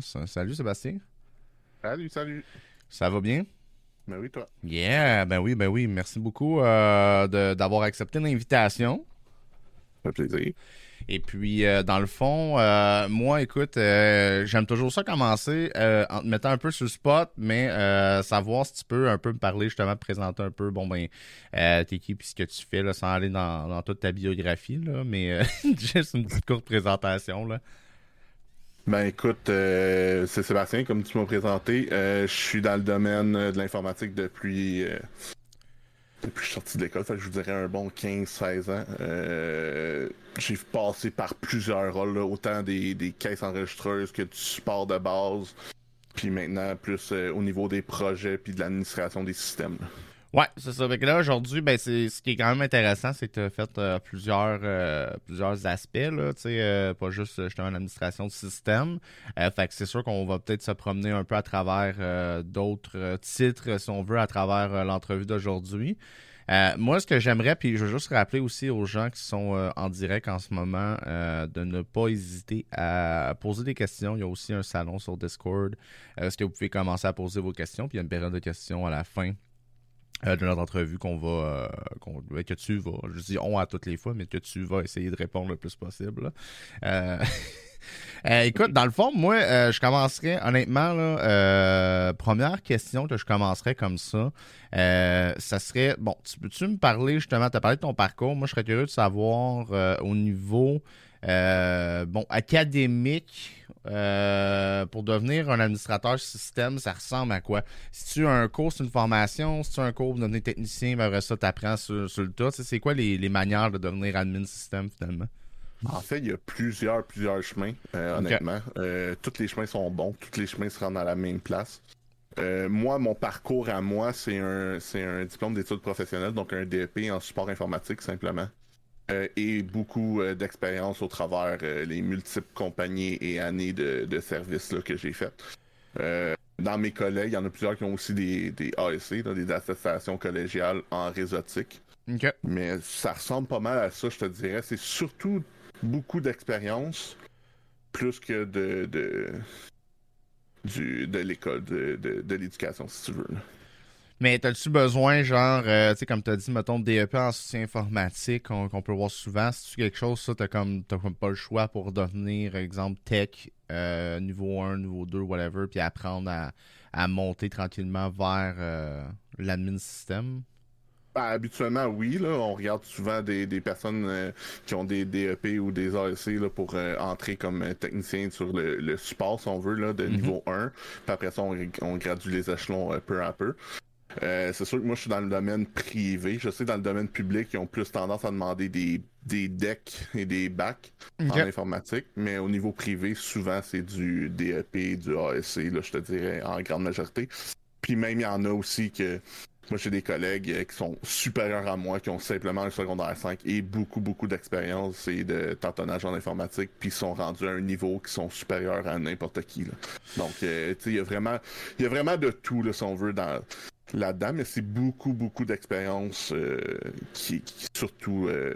Salut Sébastien. Salut, salut. Ça va bien? Ben oui, toi. Yeah, ben oui, ben oui. Merci beaucoup euh, d'avoir accepté l'invitation. Ça fait plaisir. Et puis, euh, dans le fond, euh, moi, écoute, j'aime toujours ça commencer en te mettant un peu sur le spot, mais savoir si tu peux un peu me parler, justement, te présenter un peu, bon, ben, t'es qui, puis ce que tu fais, là, sans aller dans, dans toute ta biographie, là, mais juste une petite courte présentation, là. Ben écoute, euh, c'est Sébastien, comme tu m'as présenté. Euh, je suis dans le domaine de l'informatique depuis, euh, depuis que je suis sorti de l'école, je vous dirais un bon 15-16 ans. J'ai passé par plusieurs rôles, autant des, des, caisses enregistreuses que du support de base, puis maintenant plus au niveau des projets puis de l'administration des systèmes. Ouais, c'est ça. Que là, aujourd'hui, ben, c'est, ce qui est quand même intéressant, c'est que tu as fait euh, plusieurs, euh, plusieurs aspects, là, euh, pas juste justement l'administration de système. fait que c'est sûr qu'on va peut-être se promener un peu à travers d'autres titres, si on veut, à travers l'entrevue d'aujourd'hui. moi, ce que j'aimerais, puis je veux juste rappeler aussi aux gens qui sont en direct en ce moment, de ne pas hésiter à poser des questions. Il y a aussi un salon sur Discord. Est-ce que vous pouvez commencer à poser vos questions, puis il y a une période de questions à la fin euh, de notre entrevue qu'on va euh, ben, que tu vas je dis on à toutes les fois mais que tu vas essayer de répondre le plus possible euh, écoute dans le fond moi je commencerai honnêtement là première question que je commencerai comme ça ça serait bon tu peux-tu me parler justement tu as parlé de ton parcours moi je serais curieux de savoir au niveau bon académique euh, pour devenir un administrateur système, ça ressemble à quoi? Si tu as un cours, c'est une formation, si tu as un cours pour devenir technicien, ben après ça, tu apprends sur, le tas? c'est quoi les, manières de devenir admin système finalement? En fait, il y a plusieurs, plusieurs chemins, euh, honnêtement. Euh, tous les chemins sont bons, tous les chemins se rendent à la même place. moi, mon parcours à moi, c'est un, c'est un diplôme d'études professionnelles, donc un DEP en support informatique simplement. Euh, et beaucoup euh, d'expérience au travers euh, les multiples compagnies et années de, de services que j'ai faites. dans mes collègues, il y en a plusieurs qui ont aussi des, des ASC, des attestations collégiales en réseautique. Mais ça ressemble pas mal à ça, je te dirais. C'est surtout beaucoup d'expérience plus que de, de, du, de l'école, de, de, l'éducation, si tu veux. Mais as-tu besoin, genre, euh, tu sais, comme tu as dit, mettons, DEP en soutien informatique, qu'on peut voir souvent, si tu quelque chose, ça, t'as comme, comme pas le choix pour devenir, exemple, tech, euh, niveau 1, niveau 2, whatever, puis apprendre à, monter tranquillement vers euh, l'admin système? Ben, habituellement, oui. Là, on regarde souvent des, personnes qui ont des DEP ou des ASC là, pour entrer comme technicien sur le, support, si on veut, là, de mm-hmm. niveau 1. Puis après ça, on, on gradue les échelons peu à peu. Euh, c'est sûr que moi, je suis dans le domaine privé. Je sais que dans le domaine public, ils ont plus tendance à demander des, des decks et des bacs en informatique. Mais au niveau privé, souvent, c'est du DEP, du ASC, là, je te dirais, en grande majorité. Puis même, il y en a aussi que... Moi, j'ai des collègues euh, qui sont supérieurs à moi, qui ont simplement un secondaire 5 et beaucoup, beaucoup d'expérience et de tâtonnage en informatique, puis sont rendus à un niveau qui sont supérieurs à n'importe qui. Donc, euh, tu sais, il y a vraiment, il y a vraiment de tout, là, si on veut, dans, là-dedans, mais c'est beaucoup, beaucoup d'expérience euh, qui, surtout euh,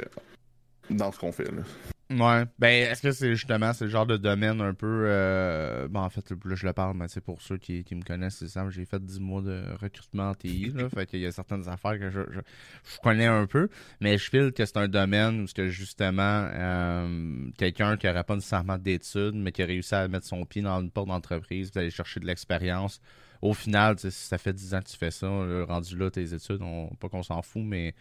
dans ce qu'on fait. Là. Ouais. Ben, est-ce que c'est justement c'est le genre de domaine un peu. Euh... Bon, en fait, là, je le parle, mais c'est pour ceux qui, me connaissent, c'est ça. J'ai fait 10 mois de recrutement en TI, là. fait qu'il y a certaines affaires que je, je, connais un peu, mais je file que c'est un domaine où justement, euh, quelqu'un qui n'aurait pas nécessairement d'études, mais qui a réussi à mettre son pied dans une porte d'entreprise, d'aller chercher de l'expérience au final, si ça fait 10 ans que tu fais ça, rendu là, tes études, pas qu'on s'en fout, mais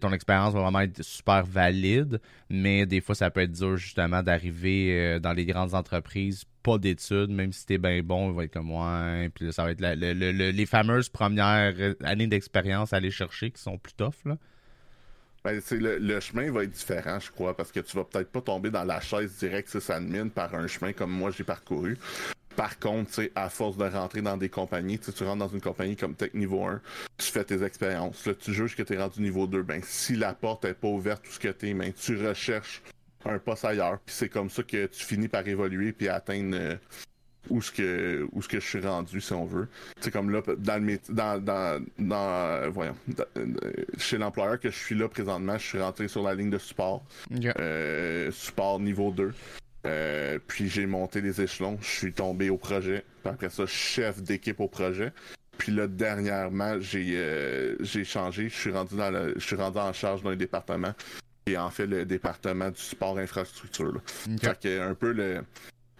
ton expérience va vraiment être super valide, mais des fois, ça peut être dur justement d'arriver euh, dans les grandes entreprises, pas d'études, même si t'es bien bon, il va être comme moi. Puis ça va être les fameuses premières années d'expérience à aller chercher qui sont plus tough. Là. Ben, le, le, chemin va être différent, je crois, parce que tu vas peut-être pas tomber dans la chaise directe admin par un chemin comme moi j'ai parcouru. Par contre, à force de rentrer dans des compagnies, tu rentres dans une compagnie comme Tech Niveau 1, tu fais tes expériences. Là, tu juges que tu es rendu niveau 2. Ben, si la porte est pas ouverte, tout ce que tu es, ben, tu recherches un poste ailleurs. Puis c'est comme ça que tu finis par évoluer puis atteindre euh, où ce que où ce que je suis rendu si on veut. C'est comme là dans le dans dans, dans euh, voyons euh, chez l'employeur que je suis là présentement, je suis rentré sur la ligne de support. support niveau 2. Puis j'ai monté les échelons, je suis tombé au projet. Puis après ça, chef d'équipe au projet. Puis là, dernièrement, j'ai j'ai changé. Je suis rendu dans le, je suis rendu en charge d'un département et en fait le département du sport infrastructure. Fait que un peu le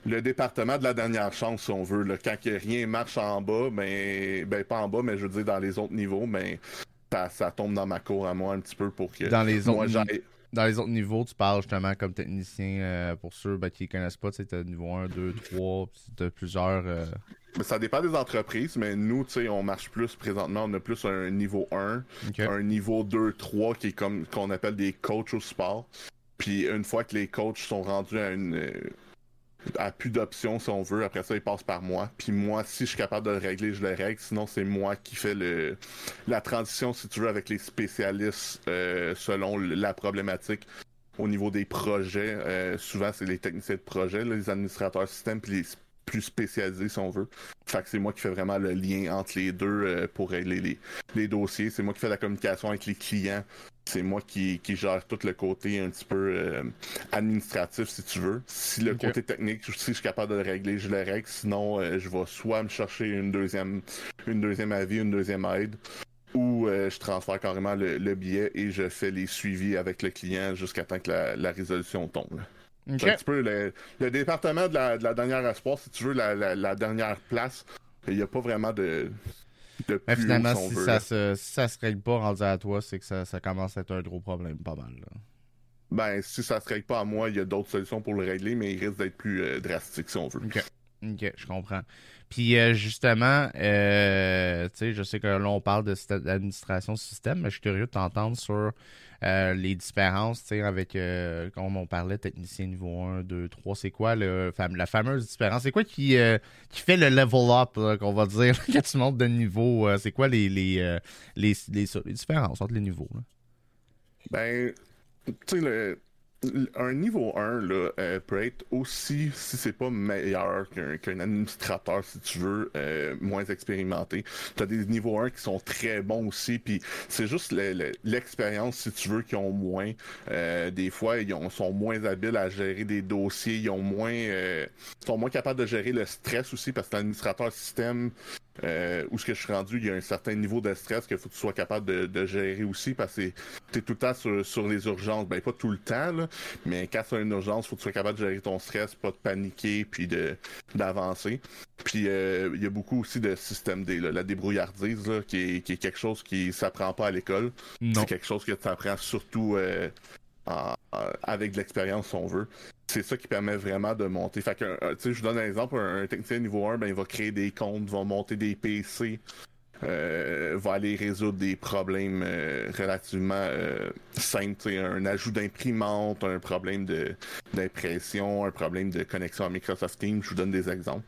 le département de la dernière chance, si on veut. Là. Quand rien marche en bas, ben, ben pas en bas, mais je veux dire dans les autres niveaux, ben ça, ça tombe dans ma cour à moi un petit peu pour que dans les autres dans les autres niveaux, tu parles justement comme technicien euh, pour ceux ben, qui ne connaissent pas, tu sais, niveau 1, 2, 3, tu as plusieurs. Euh, ça dépend des entreprises, mais nous, tu sais, on marche plus présentement, on a plus un niveau 1, un niveau 2, 3 qui est comme qu'on appelle des coachs au sport. Puis une fois que les coachs sont rendus à une à plus d'options si on veut. Après ça, il passe par moi. Puis moi, si je suis capable de le régler, je le règle. Sinon, c'est moi qui fais le la transition, si tu veux, avec les spécialistes euh, selon la problématique. Au niveau des projets, euh, souvent c'est les techniciens de projet, les administrateurs système, puis les plus spécialisés si on veut. Fait que c'est moi qui fais vraiment le lien entre les deux euh, pour régler les, les dossiers. C'est moi qui fais la communication avec les clients c'est moi qui, gère tout le côté un petit peu euh, administratif, si tu veux. Si le côté technique, si je suis capable de le régler, je le règle. Sinon, euh, je vais soit me chercher une deuxième, une deuxième avis, une deuxième aide, ou je transfère carrément le, billet et je fais les suivis avec le client jusqu'à temps que la, résolution tombe. Un petit peu le, département de la, dernière espoir, si tu veux, la dernière place. Il n'y a pas vraiment de mais finalement, si, ça se, ça se règle pas rendu à toi, c'est que ça, ça, commence à être un gros problème, pas mal. Ben, si ça se règle pas à moi, il y a d'autres solutions pour le régler, mais il risque d'être plus euh, drastique si on veut. Ok, je comprends. Puis euh, justement, euh, tu sais, je sais que là, on parle de l'administration système, mais je suis curieux de t'entendre sur euh, les différences, tu sais, avec, comme on parlait, technicien niveau 1, 2, 3, c'est quoi le, la fameuse différence? C'est quoi qui, qui fait le level up, qu'on va dire, quand tu montes de niveau? c'est quoi les, les, les, les, différences entre les niveaux? Ben, tu sais, le un niveau 1 là, euh, peut être aussi, si c'est pas meilleur qu'un administrateur, si tu veux, euh, moins expérimenté. Tu as des niveaux 1 qui sont très bons aussi, puis c'est juste l'expérience, si tu veux, qui ont moins. Euh, des fois, ils sont moins habiles à gérer des dossiers, ils ont moins, sont moins capables de gérer le stress aussi, parce que l'administrateur système, euh, où ce que je suis rendu, il y a un certain niveau de stress qu'il faut que tu sois capable de, gérer aussi parce que tu es tout le temps sur, les urgences. Ben pas tout le temps, là, mais quand c'est une urgence, il faut que tu sois capable de gérer ton stress, pas de paniquer, puis de d'avancer. Puis euh, il y a beaucoup aussi de système D, la débrouillardise, qui, est, quelque chose qui s'apprend pas à l'école. C'est quelque chose que tu apprends surtout euh, avec de l'expérience, si on veut c'est ça qui permet vraiment de monter. Euh, je vous donne un exemple, un, technicien niveau 1, ben, il va créer des comptes, va monter des PC, euh, va aller résoudre des problèmes euh, relativement simples, un ajout d'imprimante, un problème d'impression, un problème de connexion à Microsoft Teams, je vous donne des exemples.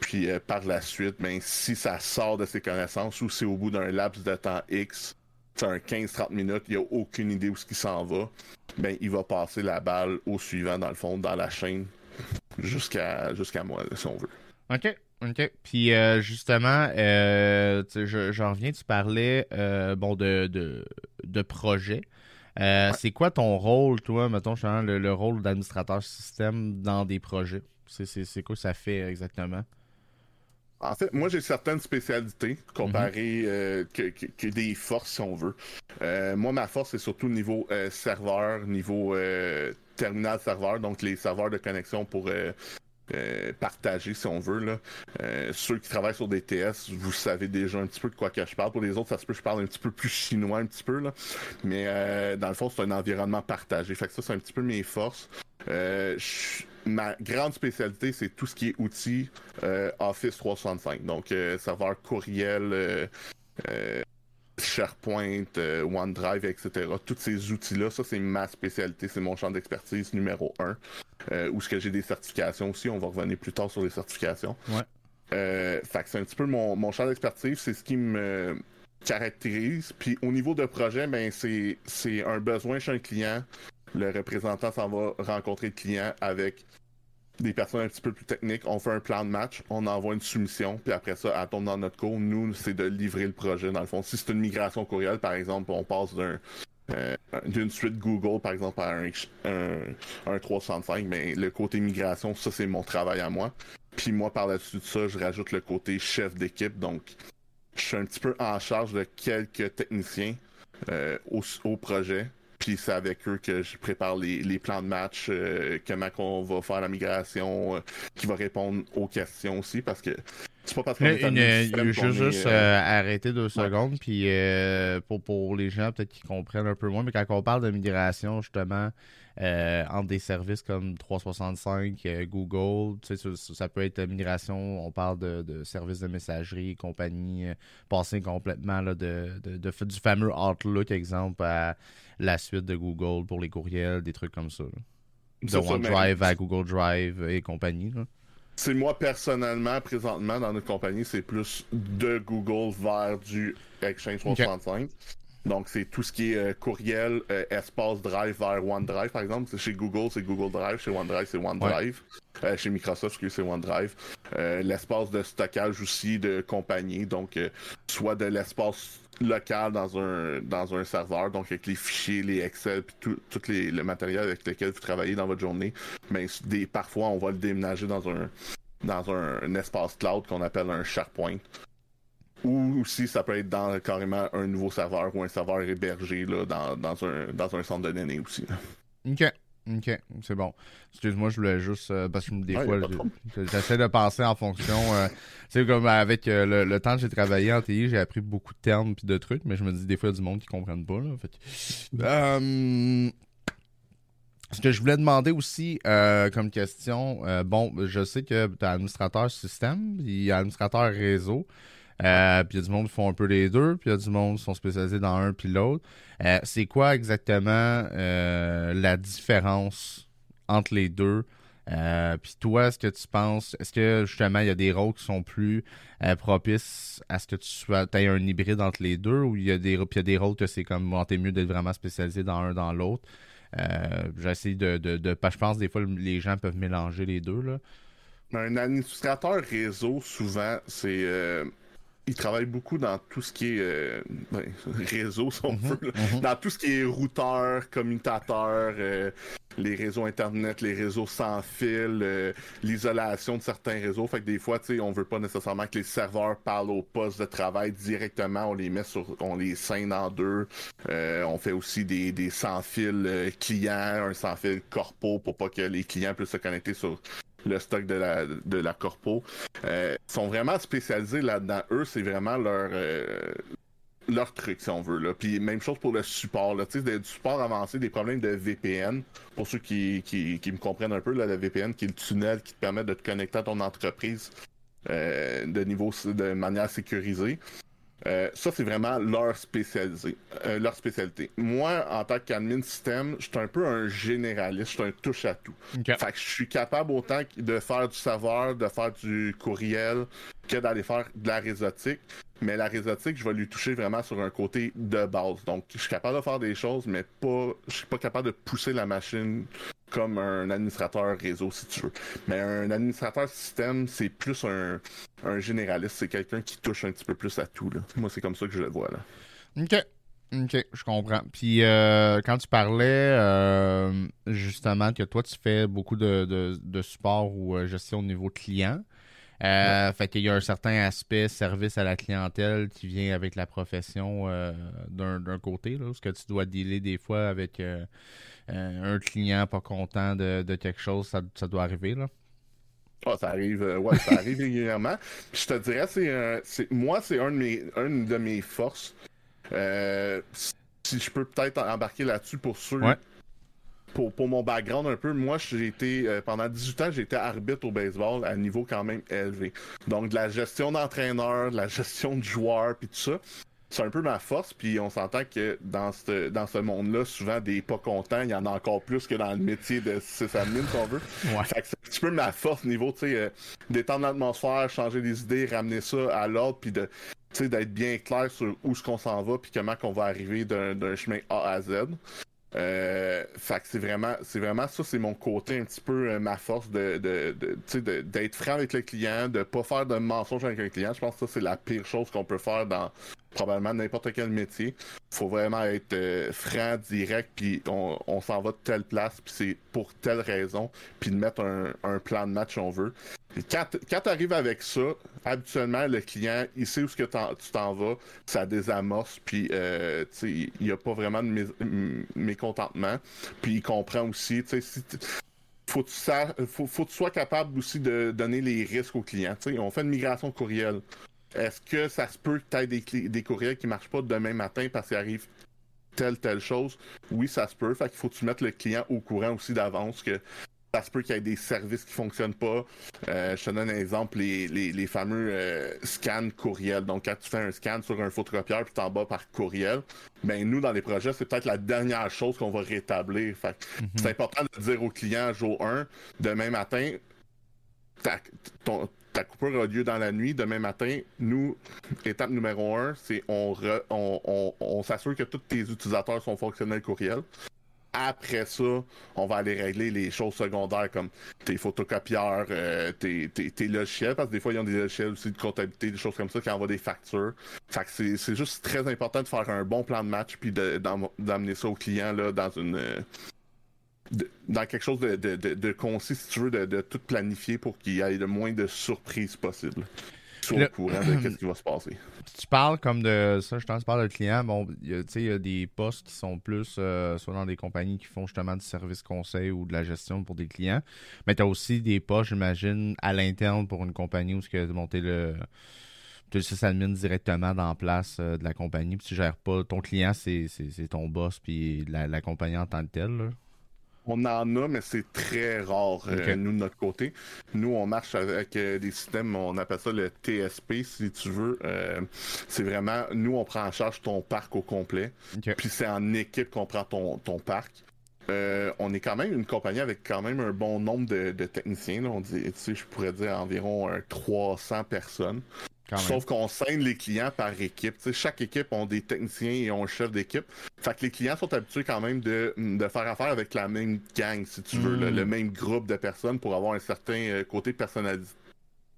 Puis par la suite, ben, si ça sort de ses connaissances ou c'est au bout d'un laps de temps X, 15-30 minutes, il a aucune idée où ce qui s'en va, ben il va passer la balle au suivant dans le fond, dans la chaîne, jusqu'à jusqu'à moi, si on veut. OK. OK. Puis euh, justement, euh, j'en reviens, tu parlais euh, bon de, de, de projet. C'est quoi ton rôle, toi, mettons, le, le rôle d'administrateur système dans des projets? C'est quoi ça fait exactement? En fait, moi, j'ai certaines spécialités comparées mhm. euh, que, des forces, si on veut. Euh, moi, ma force, c'est surtout niveau euh, serveur, niveau terminal serveur, donc les serveurs de connexion pour partager, si on veut. Là. ceux qui travaillent sur des TS, vous savez déjà un petit peu de quoi que je parle. Pour les autres, ça se peut que je parle un petit peu plus chinois, un petit peu. Là. Mais dans le fond, c'est un environnement partagé. Fait que ça, c'est un petit peu mes forces. Je ma grande spécialité, c'est tout ce qui est outils euh, Office 365. Donc, euh, serveur courriel, euh, SharePoint, OneDrive, etc. Tous ces outils-là, ça, c'est ma spécialité. C'est mon champ d'expertise numéro un. où ce que j'ai des certifications aussi. On va revenir plus tard sur les certifications. Ouais. fait que c'est un petit peu mon, mon champ d'expertise. C'est ce qui me caractérise. Puis au niveau de projet, ben c'est un besoin chez un client le représentant s'en va rencontrer le client avec des personnes un petit peu plus techniques. On fait un plan de match, on envoie une soumission, puis après ça, elle tombe dans notre cours. Nous, c'est de livrer le projet, dans le fond. Si c'est une migration courriel, par exemple, on passe euh, d'une suite Google, par exemple, à un, un, 365, mais le côté migration, ça, c'est mon travail à moi. Puis moi, par dessus de ça, je rajoute le côté chef d'équipe. Donc, je suis un petit peu en charge de quelques techniciens euh, au, projet. Puis c'est avec eux que je prépare les, plans de match, euh, comment on va faire la migration, qui va répondre aux questions aussi, parce que c'est pas parce qu'on Je veux juste euh, arrêter deux secondes, puis euh, pour, pour les gens peut-être qui comprennent un peu moins, mais quand on parle de migration, justement, euh, entre des services comme 365, Google, tu sais, ça, peut être migration, on parle de, services de messagerie et compagnie, passer complètement là, de, de, du fameux Outlook, exemple, à la suite de Google pour les courriels, des trucs comme ça. De OneDrive à Google Drive et compagnie. Là. C'est moi personnellement, présentement, dans notre compagnie, c'est plus de Google vers du Exchange 365. Donc, c'est tout ce qui est euh, courriel, euh, espace Drive vers OneDrive, par exemple. Chez Google, c'est Google Drive. Chez OneDrive, c'est OneDrive. Euh, chez Microsoft, c'est OneDrive. l'espace de stockage aussi de compagnie. Donc, soit de l'espace local dans un dans un serveur, donc avec les fichiers, les Excel, puis tout, tout les, le matériel avec lequel vous travaillez dans votre journée. Mais des, parfois, on va le déménager dans un dans un, espace cloud qu'on appelle un SharePoint. Ou aussi, ça peut être dans carrément un nouveau serveur ou un serveur hébergé là, dans, dans, un, dans un centre de données aussi. OK. Ok, c'est bon. Excuse-moi, je voulais juste. Euh, parce que des fois, j'essaie de penser en fonction. Euh, c'est comme avec euh, le, temps que j'ai travaillé en TI, j'ai appris beaucoup de termes et de trucs, mais je me dis des fois, il y a du monde qui ne comprennent pas. Là, fait. ce que je voulais demander aussi comme question, bon, je sais que tu es administrateur système, il y a administrateur réseau. Euh, puis il y a du monde qui font un peu les deux, puis il y a du monde qui sont spécialisés dans un puis l'autre. Euh, c'est quoi exactement euh, la différence entre les deux? puis toi, est-ce que tu penses, est-ce que justement il y a des rôles qui sont plus propices à ce que tu sois, aies un hybride entre les deux, ou il y a des, y a des rôles que c'est comme, bon, t'es mieux d'être vraiment spécialisé dans un dans l'autre? J'essaie de, de, de, Je pense des fois les gens peuvent mélanger les deux là. Un administrateur réseau, souvent, c'est il travaille beaucoup dans tout ce qui est euh, ben, réseau, si on mhm, veut, mhm. dans tout ce qui est routeur, commutateur, euh, les réseaux internet, les réseaux sans fil, euh, l'isolation de certains réseaux. Fait que des fois, tu sais, on veut pas nécessairement que les serveurs parlent au poste de travail directement. On les met sur, on les scinde en deux. on fait aussi des, des sans fil clients, un sans fil corpo pour pas que les clients puissent se connecter sur le stock de la, de la corpo. Euh, sont vraiment spécialisés là-dedans. Eux, c'est vraiment leur, euh, leur truc, si on veut. Là. Puis même chose pour le support. Là. Du support avancé, des problèmes de VPN. Pour ceux qui, qui, qui me comprennent un peu, là, le VPN qui est le tunnel qui te permet de te connecter à ton entreprise euh, de niveau de manière sécurisée. Euh, ça, c'est vraiment leur, spécialisé, euh, leur spécialité. Moi, en tant qu'admin système, je suis un peu un généraliste, je suis un touche-à-tout. Fait que je suis capable autant de faire du savoir, de faire du courriel, que d'aller faire de la réseautique. Mais la réseautique, je vais lui toucher vraiment sur un côté de base. Donc, je suis capable de faire des choses, mais pas, je suis pas capable de pousser la machine comme un administrateur réseau, si tu veux. Mais un administrateur système, c'est plus un, généraliste. C'est quelqu'un qui touche un petit peu plus à tout. Là. Moi, c'est comme ça que je le vois. Là. OK. OK, je comprends. Puis euh, quand tu parlais euh, justement que toi, tu fais beaucoup de, support ou euh, gestion au niveau client, euh, Fait qu'il y a un certain aspect service à la clientèle qui vient avec la profession d'un côté, là, ce que tu dois dealer des fois avec euh, un client pas content de, quelque chose, ça, doit arriver, là? Ah, ça arrive, euh, ouais, ça arrive régulièrement. je te dirais, c'est, moi, c'est un de mes, une de mes forces. Euh, si je peux peut-être embarquer là-dessus pour ceux. Pour, pour, mon background un peu, moi, j'ai été, pendant 18 ans, j'ai été arbitre au baseball à un niveau quand même élevé. Donc, de la gestion d'entraîneur, de la gestion de joueur, puis tout ça c'est un peu ma force, puis on s'entend que dans ce, dans ce monde-là, souvent des pas contents, il y en a encore plus que dans le métier de sysadmin, si on veut. Fait que c'est un petit peu ma force niveau, tu sais, euh, d'étendre l'atmosphère, changer les idées, ramener ça à l'ordre, puis de d'être bien clair sur où ce qu'on s'en va, puis comment qu'on va arriver d'un chemin A à Z. Euh, fait que c'est vraiment, c'est vraiment ça, c'est mon côté un petit peu euh, ma force de, de, de d'être franc avec le client, de pas faire de mensonges avec un client. Je pense que ça c'est la pire chose qu'on peut faire dans probablement n'importe quel métier. faut vraiment être euh, franc, direct, puis on, s'en va de telle place, puis c'est pour telle raison, puis de mettre un, plan de match on veut. Quand, tu arrives avec ça, habituellement, le client, il sait où que tu t'en vas, ça désamorce, puis euh, il n'y a pas vraiment de mécontentement, puis il comprend aussi, tu sais, faut que tu, sois capable aussi de donner les risques aux clients. on fait une migration courriel. Est-ce que ça se peut que tu des, des courriels qui ne marchent pas demain matin parce qu'il arrive telle, telle chose? Oui, ça se peut. Fait faut que tu mettes le client au courant aussi d'avance que ça se peut qu'il y ait des services qui ne fonctionnent pas. Euh, je te donne un exemple, les, fameux euh, scans courriel. Donc, quand tu fais un scan sur un photocopieur puis t'en bas par courriel, ben nous, dans les projets, c'est peut-être la dernière chose qu'on va rétablir. Fait mhm. c'est important de dire au client jour 1, demain matin, ton, ta coupure a lieu dans la nuit. Demain matin, nous, étape numéro un, c'est on, on, s'assure que tous tes utilisateurs sont fonctionnels courriel. Après ça, on va aller régler les choses secondaires comme tes photocopieurs, euh, tes, logiciels, parce que des fois, ils ont des logiciels aussi de comptabilité, des choses comme ça qui envoient des factures. Fait que c'est juste très important de faire un bon plan de match puis d'amener ça au client là, dans une dans quelque chose de, de, de, concis, si tu veux, de, tout planifier pour qu'il y ait le moins de surprises possible. Sur le courant de ce qui va se passer. Tu parles comme de ça, je pense, tu parles de client. Bon, il y a des postes qui sont plus euh, soit dans des compagnies qui font justement du service conseil ou de la gestion pour des clients. Mais tu as aussi des postes, j'imagine, à l'interne pour une compagnie où tu as monté le tu le directement dans la place euh, de la compagnie, puis tu gères pas. Ton client, c'est ton boss, puis la, la, compagnie en tant que telle. Là. On en a, mais c'est très rare, euh, nous, de notre côté. Nous, on marche avec euh, des systèmes, on appelle ça le TSP, si tu veux. Euh, c'est vraiment, nous, on prend en charge ton parc au complet. Puis c'est en équipe qu'on prend ton, ton parc. on est quand même une compagnie avec quand même un bon nombre de, techniciens. On dit, tu sais, je pourrais dire environ 300 personnes. Sauf qu'on scène les clients par équipe. chaque équipe ont des techniciens et ont un chef d'équipe. Fait que les clients sont habitués quand même de, faire affaire avec la même gang, si tu veux, le, hmm. même groupe de personnes pour avoir un certain euh, côté personnalisé.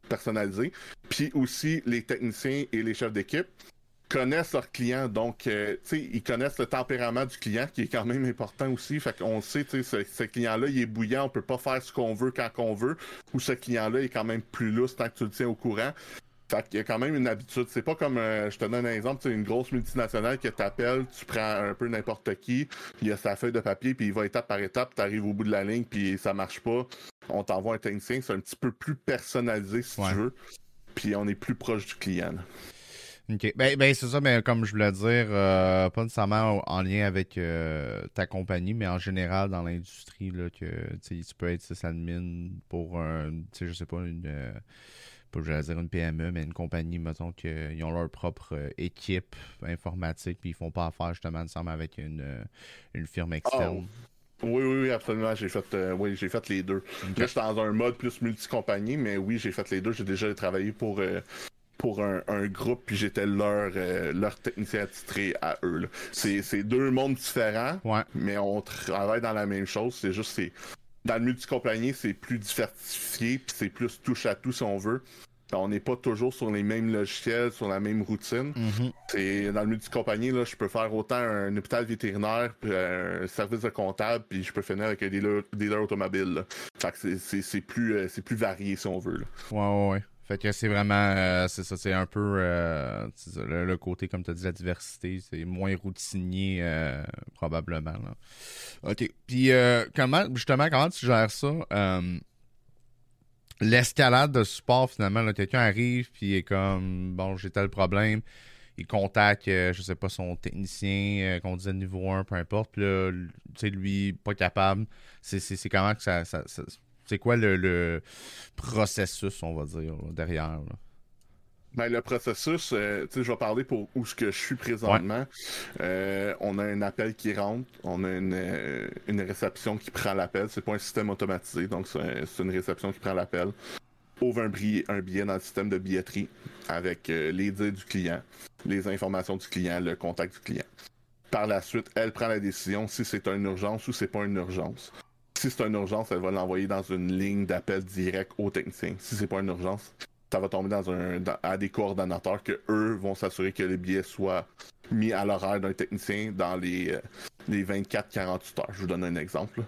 personnalisé. Puis aussi, les techniciens et les chefs d'équipe connaissent leurs clients, donc euh, ils connaissent le tempérament du client qui est quand même important aussi. Fait qu'on sait, ce, ce client-là, il est bouillant, on peut pas faire ce qu'on veut quand on veut, ou ce client-là est quand même plus lousse tant que tu le tiens au courant. Fait qu'il y a quand même une habitude. C'est pas comme, euh, je te donne un exemple, c'est une grosse multinationale qui t'appelle, tu prends un peu n'importe qui, il y a sa feuille de papier, puis il va étape par étape, tu arrives au bout de la ligne, puis ça marche pas. On t'envoie un technicien, c'est un petit peu plus personnalisé si tu veux, puis on est plus proche du client. OK. Ben, ben c'est ça, mais comme je voulais dire, euh, pas nécessairement en lien avec euh, ta compagnie, mais en général dans l'industrie, là, que tu peux être sysadmin pour un, tu sais, je sais pas, une pas je vais dire une PME, mais une compagnie, mettons, qu'ils ont leur propre euh, équipe informatique, puis ils font pas affaire justement ensemble avec une, euh, une firme ah, externe. Oui, oui, oui, absolument. J'ai fait, euh, oui, j'ai fait les deux. Là, je suis dans un mode plus multi-compagnie, mais oui, j'ai fait les deux. J'ai déjà travaillé pour, pour un, groupe, puis j'étais leur, leur technicien attitré à eux. C'est deux mondes différents, mais on travaille dans la même chose. C'est juste, c'est dans le multi-compagnie, c'est plus diversifié, puis c'est plus touche à tout si on veut. On n'est pas toujours sur les mêmes logiciels, sur la même routine. Mm-hmm. dans le multi-compagnie, là, je peux faire autant un hôpital vétérinaire, puis un service de comptable, puis je peux finir avec un dealer, automobile. Fait que c'est plus, euh, plus varié si on veut. Là. Ouais, ouais, ouais. Fait que c'est vraiment, euh, c'est ça, c'est un peu euh, le, côté, comme tu as dit, la diversité, c'est moins routinier euh, probablement. OK. Puis comment, justement, comment tu gères ça? L'escalade de support, finalement, quelqu'un arrive, puis il est comme, bon, j'ai tel problème, il contacte, je sais pas, son technicien, qu'on disait niveau 1, peu importe, puis là, tu sais, lui, pas capable. C'est comment que ça c'est quoi le, processus, on va dire, derrière? Ben, le processus, euh, je vais parler pour où ce que je suis présentement. Euh, on a un appel qui rentre, on a une, euh, réception qui prend l'appel. C'est pas un système automatisé, donc c'est une réception qui prend l'appel. Ouvre un billet, un billet dans le système de billetterie avec les dires du client, les informations du client, le contact du client. Par la suite, elle prend la décision si c'est une urgence ou c'est pas une urgence. Si c'est une urgence, elle va l'envoyer dans une ligne d'appel direct au technicien. Si c'est pas une urgence, ça va tomber dans un à des coordonnateurs que eux vont s'assurer que le billet soit mis à l'horaire d'un technicien dans les, euh, les 24-48 heures. Je vous donne un exemple.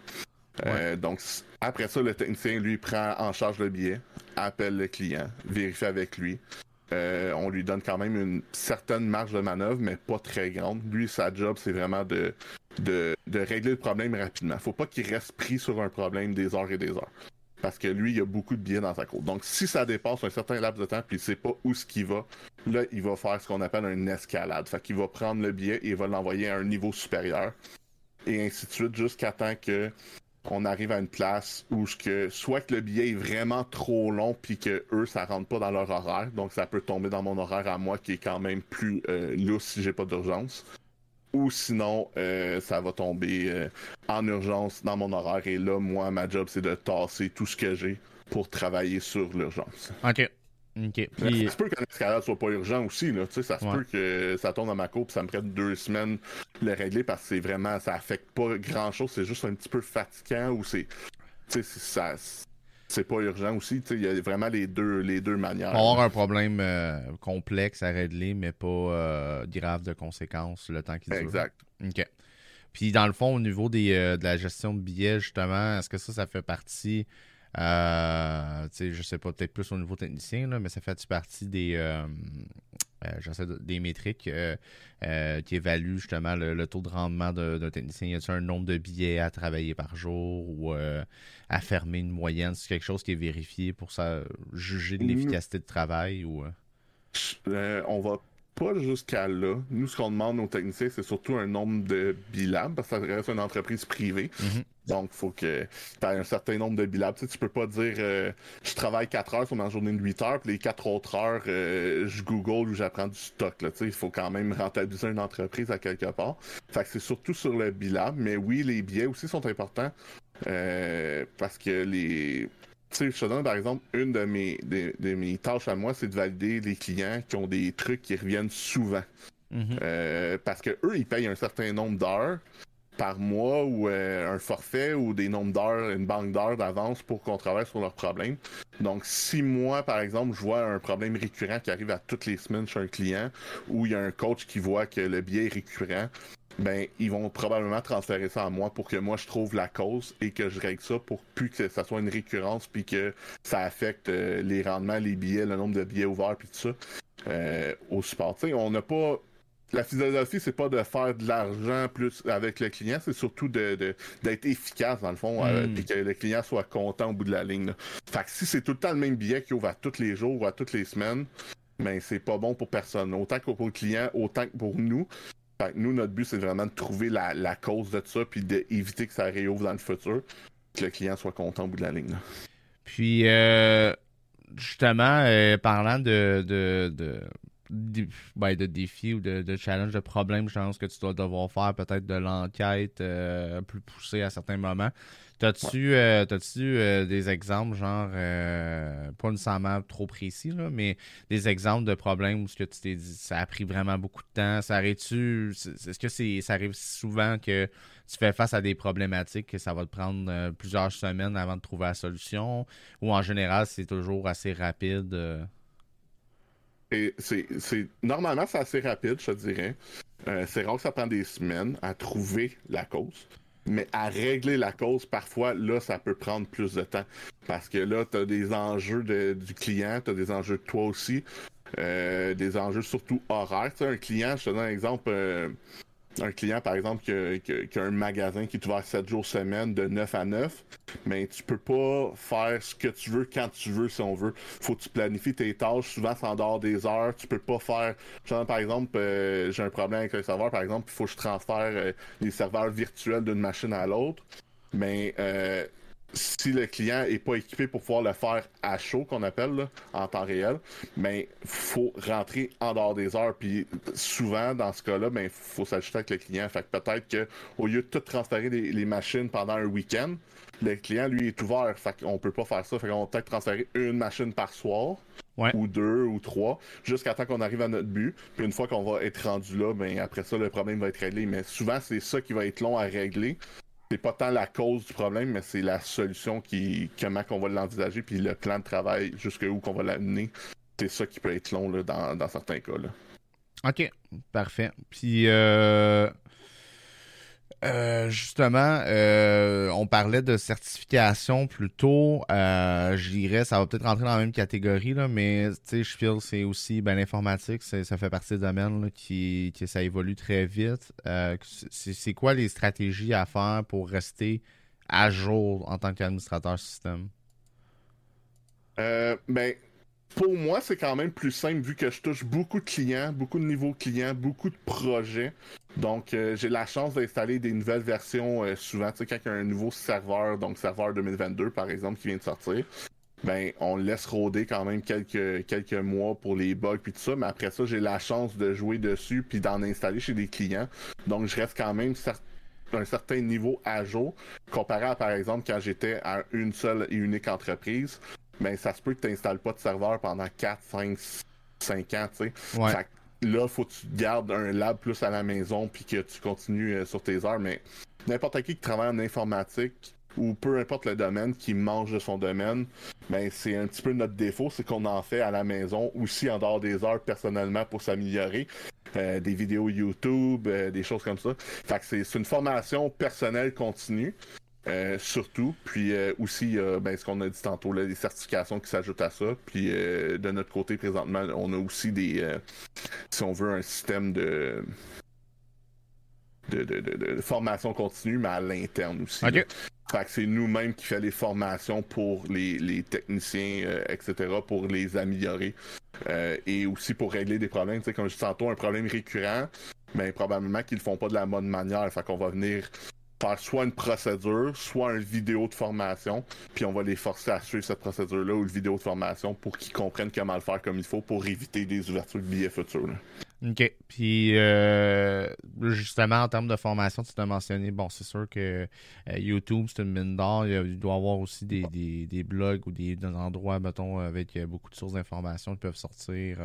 Euh, donc, après ça, le technicien, lui, prend en charge le billet, appelle le client, vérifie avec lui. Euh, on lui donne quand même une certaine marge de manœuvre, mais pas très grande. Lui, sa job, c'est vraiment de, de, régler le problème rapidement. Faut pas qu'il reste pris sur un problème des heures et des heures. Parce que lui, il a beaucoup de billets dans sa cour. Donc, si ça dépasse un certain laps de temps, puis il sait pas où ce qu'il va, là, il va faire ce qu'on appelle une escalade. Fait qu'il va prendre le billet et il va l'envoyer à un niveau supérieur. Et ainsi de suite, jusqu'à temps que on arrive à une place où que soit que le billet est vraiment trop long puis que eux ça rentre pas dans leur horaire donc ça peut tomber dans mon horaire à moi qui est quand même plus euh, lousse si j'ai pas d'urgence ou sinon euh, ça va tomber euh, en urgence dans mon horaire et là moi ma job c'est de tasser tout ce que j'ai pour travailler sur l'urgence. OK. OK. Puis... Ça se peut qu'un escalade soit pas urgent aussi, là. Tu sais, ça se peut que ça tombe dans ma cour et ça me prenne deux semaines de le régler parce que c'est vraiment, ça affecte pas grand chose, c'est juste un petit peu fatigant ou c'est, tu sais, ça, c'est pas urgent aussi. Il y a vraiment les deux, les deux manières. On avoir un problème euh, complexe à régler, mais pas euh, grave de conséquences le temps qu'il dure. Exact. OK. Puis dans le fond, au niveau des, euh, de la gestion de billets, justement, est-ce que ça, ça fait partie je sais pas, peut-être plus au niveau technicien, là, mais ça fait partie des, euh, euh des métriques euh, euh, qui évaluent justement le, taux de rendement d'un technicien. Y a-t-il un nombre de billets à travailler par jour ou à fermer une moyenne? C'est quelque chose qui est vérifié pour ça, juger de l'efficacité de travail ou. on va pas jusqu'à là. Nous, ce qu'on demande aux techniciens, c'est surtout un nombre de bilabs, parce que ça reste une entreprise privée. Mhm. Donc, il faut que tu aies un certain nombre de bilabs. Tu, sais, tu peux pas dire euh, je travaille 4 heures sur ma journée de 8 heures, puis les 4 autres heures, euh, je Google ou j'apprends du stock. Là. Tu sais, il faut quand même rentabiliser une entreprise à quelque part. Fait que c'est surtout sur le bilab. Mais oui, les billets aussi sont importants. Euh, parce que les sais, je te donne par exemple une de mes, de, mes tâches à moi, c'est de valider les clients qui ont des trucs qui reviennent souvent. Mhm. Euh, parce que eux, ils payent un certain nombre d'heures par mois ou euh, un forfait ou des nombres d'heures, une banque d'heures d'avance pour qu'on travaille sur leurs problèmes. Donc, si moi, par exemple, je vois un problème récurrent qui arrive à toutes les semaines chez un client ou il y a un coach qui voit que le biais est récurrent, ben ils vont probablement transférer ça à moi pour que moi je trouve la cause et que je règle ça pour plus que ça soit une récurrence puis que ça affecte euh, les rendements, les billets, le nombre de billets ouverts puis tout ça euh, au support. on n'a pas la philosophie, c'est pas de faire de l'argent plus avec le client, c'est surtout de, d'être efficace dans le fond, et euh, mm. que le client soit content au bout de la ligne. Fait que si c'est tout le temps le même billet qui ouvre à tous les jours ou à toutes les semaines, ben c'est pas bon pour personne. Autant que pour le client, autant que pour nous nous, notre but, c'est vraiment de trouver la, cause de ça, puis d'éviter que ça réouvre dans le futur, que le client soit content au bout de la ligne. Puis, euh, justement, euh, parlant de, de, de, ben, de défis ou de, de challenges, de problèmes, je pense que tu dois devoir faire peut-être de l'enquête euh, plus poussée à certains moments. T'as-tu euh, euh, des exemples, genre, euh, pas nécessairement trop précis, là, mais des exemples de problèmes où ce que tu t'es dit, ça a pris vraiment beaucoup de temps, ça arrive-tu, est-ce que ça arrive souvent que tu fais face à des problématiques que ça va te prendre plusieurs semaines avant de trouver la solution, ou en général, c'est toujours assez rapide? c'est, normalement, c'est assez rapide, je te dirais. c'est rare que ça prend des semaines à trouver la cause. Mais à régler la cause, parfois, là, ça peut prendre plus de temps. Parce que là, tu as des enjeux du client, tu des enjeux de toi aussi, euh, des enjeux surtout horaires. Tu un client, je te donne un exemple, euh, un client, par exemple, qui a, un magasin qui est ouvert 7 jours semaine de 9 à 9, mais tu peux pas faire ce que tu veux quand tu veux, si on veut. Faut que tu planifies tes tâches. Souvent, c'est en dehors des heures. Tu peux pas faire. par exemple, euh, j'ai un problème avec un serveur, par exemple, il faut que je transfère euh, les serveurs virtuels d'une machine à l'autre. Mais euh, si le client est pas équipé pour pouvoir le faire à chaud, qu'on appelle en temps réel, mais faut rentrer en dehors des heures. Puis souvent, dans ce cas-là, ben faut s'ajuster avec le client. Fait que peut-être que au lieu de tout transférer les, machines pendant un week-end, le client lui est ouvert. Fait qu'on peut pas faire ça. Fait qu'on va peut-être transférer une machine par soir. ou deux ou trois, jusqu'à temps qu'on arrive à notre but. Puis une fois qu'on va être rendu là, ben après ça, le problème va être réglé. Mais souvent, c'est ça qui va être long à régler c'est pas tant la cause du problème, mais c'est la solution qui, comment qu'on va l'envisager, puis le plan de travail jusqu'où qu'on va l'amener. C'est ça qui peut être long là, dans, certains cas. Là. OK, parfait. Puis, euh, euh, justement, euh, on parlait de certification plus tôt. Euh, je ça va peut-être rentrer dans la même catégorie, là, mais je feel c'est aussi ben, l'informatique, ça fait partie des domaines qui, qui ça évolue très vite. c'est quoi les stratégies à faire pour rester à jour en tant qu'administrateur système? ben, pour moi, c'est quand même plus simple vu que je touche beaucoup de clients, beaucoup de niveaux clients, beaucoup de projets. Donc, euh, j'ai la chance d'installer des nouvelles versions euh, souvent. Tu sais, quand il y a un nouveau serveur, donc serveur 2022 par exemple, qui vient de sortir, ben, on laisse rôder quand même quelques, quelques mois pour les bugs puis tout ça. Mais après ça, j'ai la chance de jouer dessus puis d'en installer chez des clients. Donc, je reste quand même un certain niveau à jour comparé à par exemple quand j'étais à une seule et unique entreprise ben ça se peut que tu n'installes pas de serveur pendant 4, 5, 5 ans, tu sais. Ouais. là, faut que tu gardes un lab plus à la maison puis que tu continues euh, sur tes heures, mais n'importe qui qui travaille en informatique ou peu importe le domaine qui mange de son domaine, ben c'est un petit peu notre défaut, c'est qu'on en fait à la maison aussi en dehors des heures personnellement pour s'améliorer. Euh, des vidéos YouTube, euh, des choses comme ça. Fait que c'est une formation personnelle continue. Euh, surtout, puis euh, aussi ben, ce qu'on a dit tantôt, là, les certifications qui s'ajoutent à ça. Puis euh, de notre côté, présentement, on a aussi des, si on veut, un système de, de, formation continue, mais à l'interne aussi. Fait que c'est nous-mêmes qui fait les formations pour les, techniciens, etc., pour les améliorer. et aussi pour régler des problèmes. Tu sais, comme je dis tantôt, un problème récurrent, mais ben, probablement qu'ils le font pas de la bonne manière. Fait qu'on va venir faire soit une procédure, soit une vidéo de formation, puis on va les forcer à suivre cette procédure-là ou une vidéo de formation pour qu'ils comprennent comment le faire comme il faut pour éviter des ouvertures de billets futurs. OK. Puis, euh, justement, en termes de formation, tu t'as mentionné, bon, c'est sûr que euh, YouTube, c'est une mine d'or. Il, doit y avoir aussi des, des, des blogs ou des, endroits, mettons, avec euh, beaucoup de sources d'informations qui peuvent sortir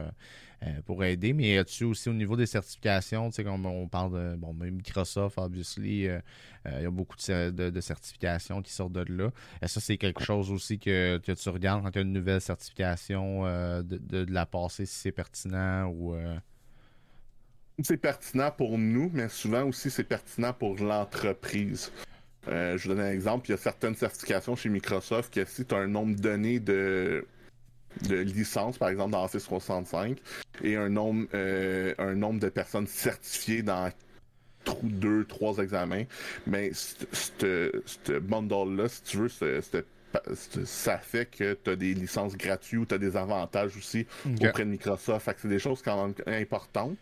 pour aider. Mais as-tu aussi, au niveau des certifications, tu sais, comme on parle de, bon, Microsoft, obviously, il y a beaucoup de, de, certifications qui sortent de là. Et ça, c'est quelque chose aussi que, que tu regardes quand tu as une nouvelle certification de, de, la passer, si c'est pertinent ou c'est pertinent pour nous, mais souvent aussi c'est pertinent pour l'entreprise. Euh, je vous donne un exemple. Il y a certaines certifications chez Microsoft que si tu as un nombre donné de, de licences, par exemple dans Office 365, et un nombre, euh, un nombre de personnes certifiées dans deux, trois examens, mais ce bundle-là, si tu veux, ça fait que tu as des licences gratuites ou tu as des avantages aussi auprès de Microsoft. c'est des choses quand même importantes